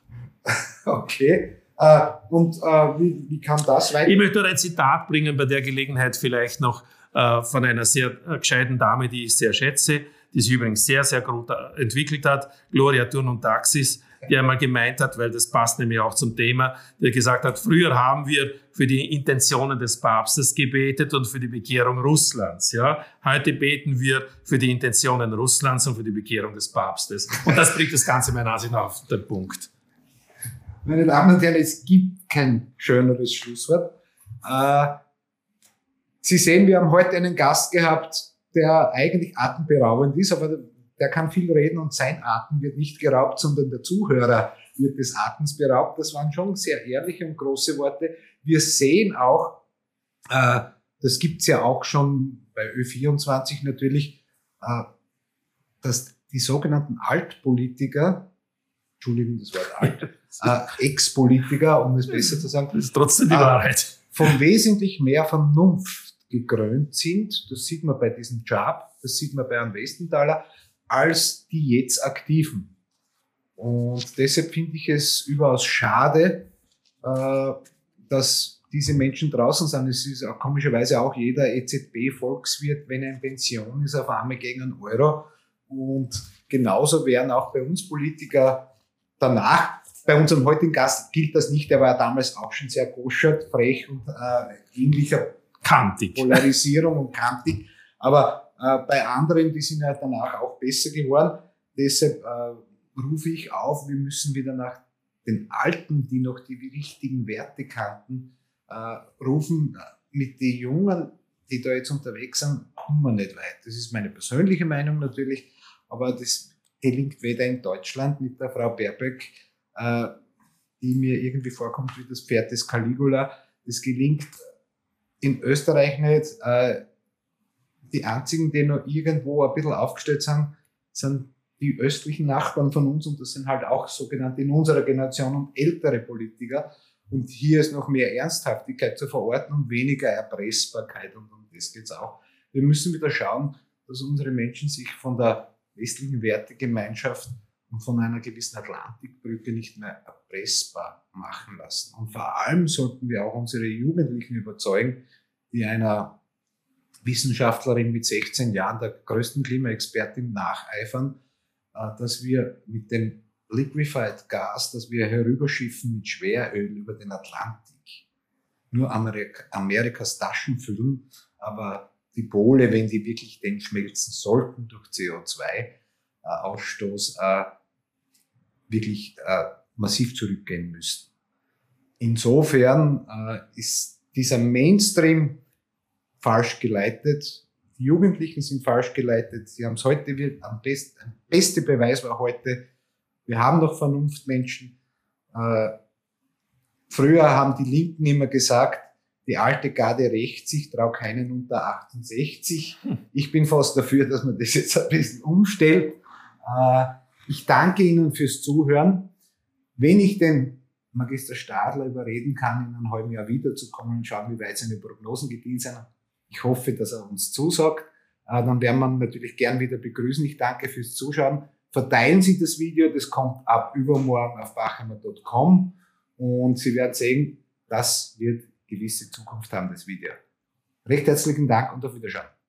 Okay. Uh, und uh, wie, wie kann das weiter? Ich möchte nur ein Zitat bringen, bei der Gelegenheit vielleicht noch uh, von einer sehr gescheiten Dame, die ich sehr schätze, die sich übrigens sehr, sehr gut entwickelt hat, Gloria Thurn und Taxis der einmal gemeint hat, weil das passt nämlich auch zum Thema, der gesagt hat, früher haben wir für die Intentionen des Papstes gebetet und für die Bekehrung Russlands. Ja, heute beten wir für die Intentionen Russlands und für die Bekehrung des Papstes. Und das bringt das Ganze meiner Ansicht nach auf den Punkt. Meine Damen und Herren, es gibt kein schöneres Schlusswort. Äh, Sie sehen, wir haben heute einen Gast gehabt, der eigentlich atemberaubend ist, aber der kann viel reden und sein Atem wird nicht geraubt, sondern der Zuhörer wird des Atems beraubt. Das waren schon sehr ehrliche und große Worte. Wir sehen auch, äh, das gibt's ja auch schon bei Ö24 natürlich, äh, dass die sogenannten Altpolitiker, Entschuldigung, das Wort alt, [LAUGHS] äh, Ex-Politiker, um es besser zu sagen, das ist trotzdem die äh, Wahrheit, von wesentlich mehr Vernunft gekrönt sind. Das sieht man bei diesem Job, das sieht man bei Herrn Westenthaler, als die jetzt Aktiven. Und deshalb finde ich es überaus schade, äh, dass diese Menschen draußen sind. Es ist auch komischerweise auch jeder EZB-Volkswirt, wenn er in Pension ist, auf einmal gegen einen Euro. Und genauso werden auch bei uns Politiker danach, bei unserem heutigen Gast gilt das nicht, der war ja damals auch schon sehr goschert, frech und äh, ähnlicher kantig. Polarisierung und kantig. Aber äh, bei anderen, die sind ja danach auch besser geworden. Deshalb äh, rufe ich auf, wir müssen wieder nach den Alten, die noch die richtigen Werte kannten, äh, rufen. Mit den Jungen, die da jetzt unterwegs sind, kommen wir nicht weit. Das ist meine persönliche Meinung natürlich, aber das gelingt weder in Deutschland mit der Frau Baerbeck, äh, die mir irgendwie vorkommt wie das Pferd des Caligula. Das gelingt in Österreich nicht. Äh, die einzigen, die noch irgendwo ein bisschen aufgestellt sind, sind die östlichen Nachbarn von uns und das sind halt auch sogenannte in unserer Generation und ältere Politiker. Und hier ist noch mehr Ernsthaftigkeit zu verorten und weniger Erpressbarkeit und um das geht's auch. Wir müssen wieder schauen, dass unsere Menschen sich von der westlichen Wertegemeinschaft und von einer gewissen Atlantikbrücke nicht mehr erpressbar machen lassen. Und vor allem sollten wir auch unsere Jugendlichen überzeugen, die einer Wissenschaftlerin mit 16 Jahren, der größten Klimaexpertin, nacheifern, äh, dass wir mit dem Liquefied Gas, das wir herüberschiffen mit Schweröl über den Atlantik, nur Amerika, Amerikas Taschen füllen, aber die Pole, wenn die wirklich denn schmelzen sollten durch CO2-Ausstoß, äh, äh, wirklich massiv zurückgehen müssten. Insofern ist dieser Mainstream falsch geleitet. Die Jugendlichen sind falsch geleitet. Sie haben es heute, am besten, der beste Beweis war heute, wir haben noch Vernunftmenschen. Äh, früher haben die Linken immer gesagt, die alte Garde rächt sich, trau keinen unter 68. Ich bin fast dafür, dass man das jetzt ein bisschen umstellt. Äh, ich danke Ihnen fürs Zuhören. Wenn ich den Magister Stadler überreden kann, in einem halben Jahr wiederzukommen und schauen, wie weit seine Prognosen gedient sind, ich hoffe, dass er uns zusagt. Äh, dann werden wir natürlich gern wieder begrüßen. Ich danke fürs Zuschauen. Verteilen Sie das Video, das kommt ab übermorgen auf bachheimer.com und Sie werden sehen, das wird gewisse Zukunft haben, das Video. Recht herzlichen Dank und auf Wiedersehen.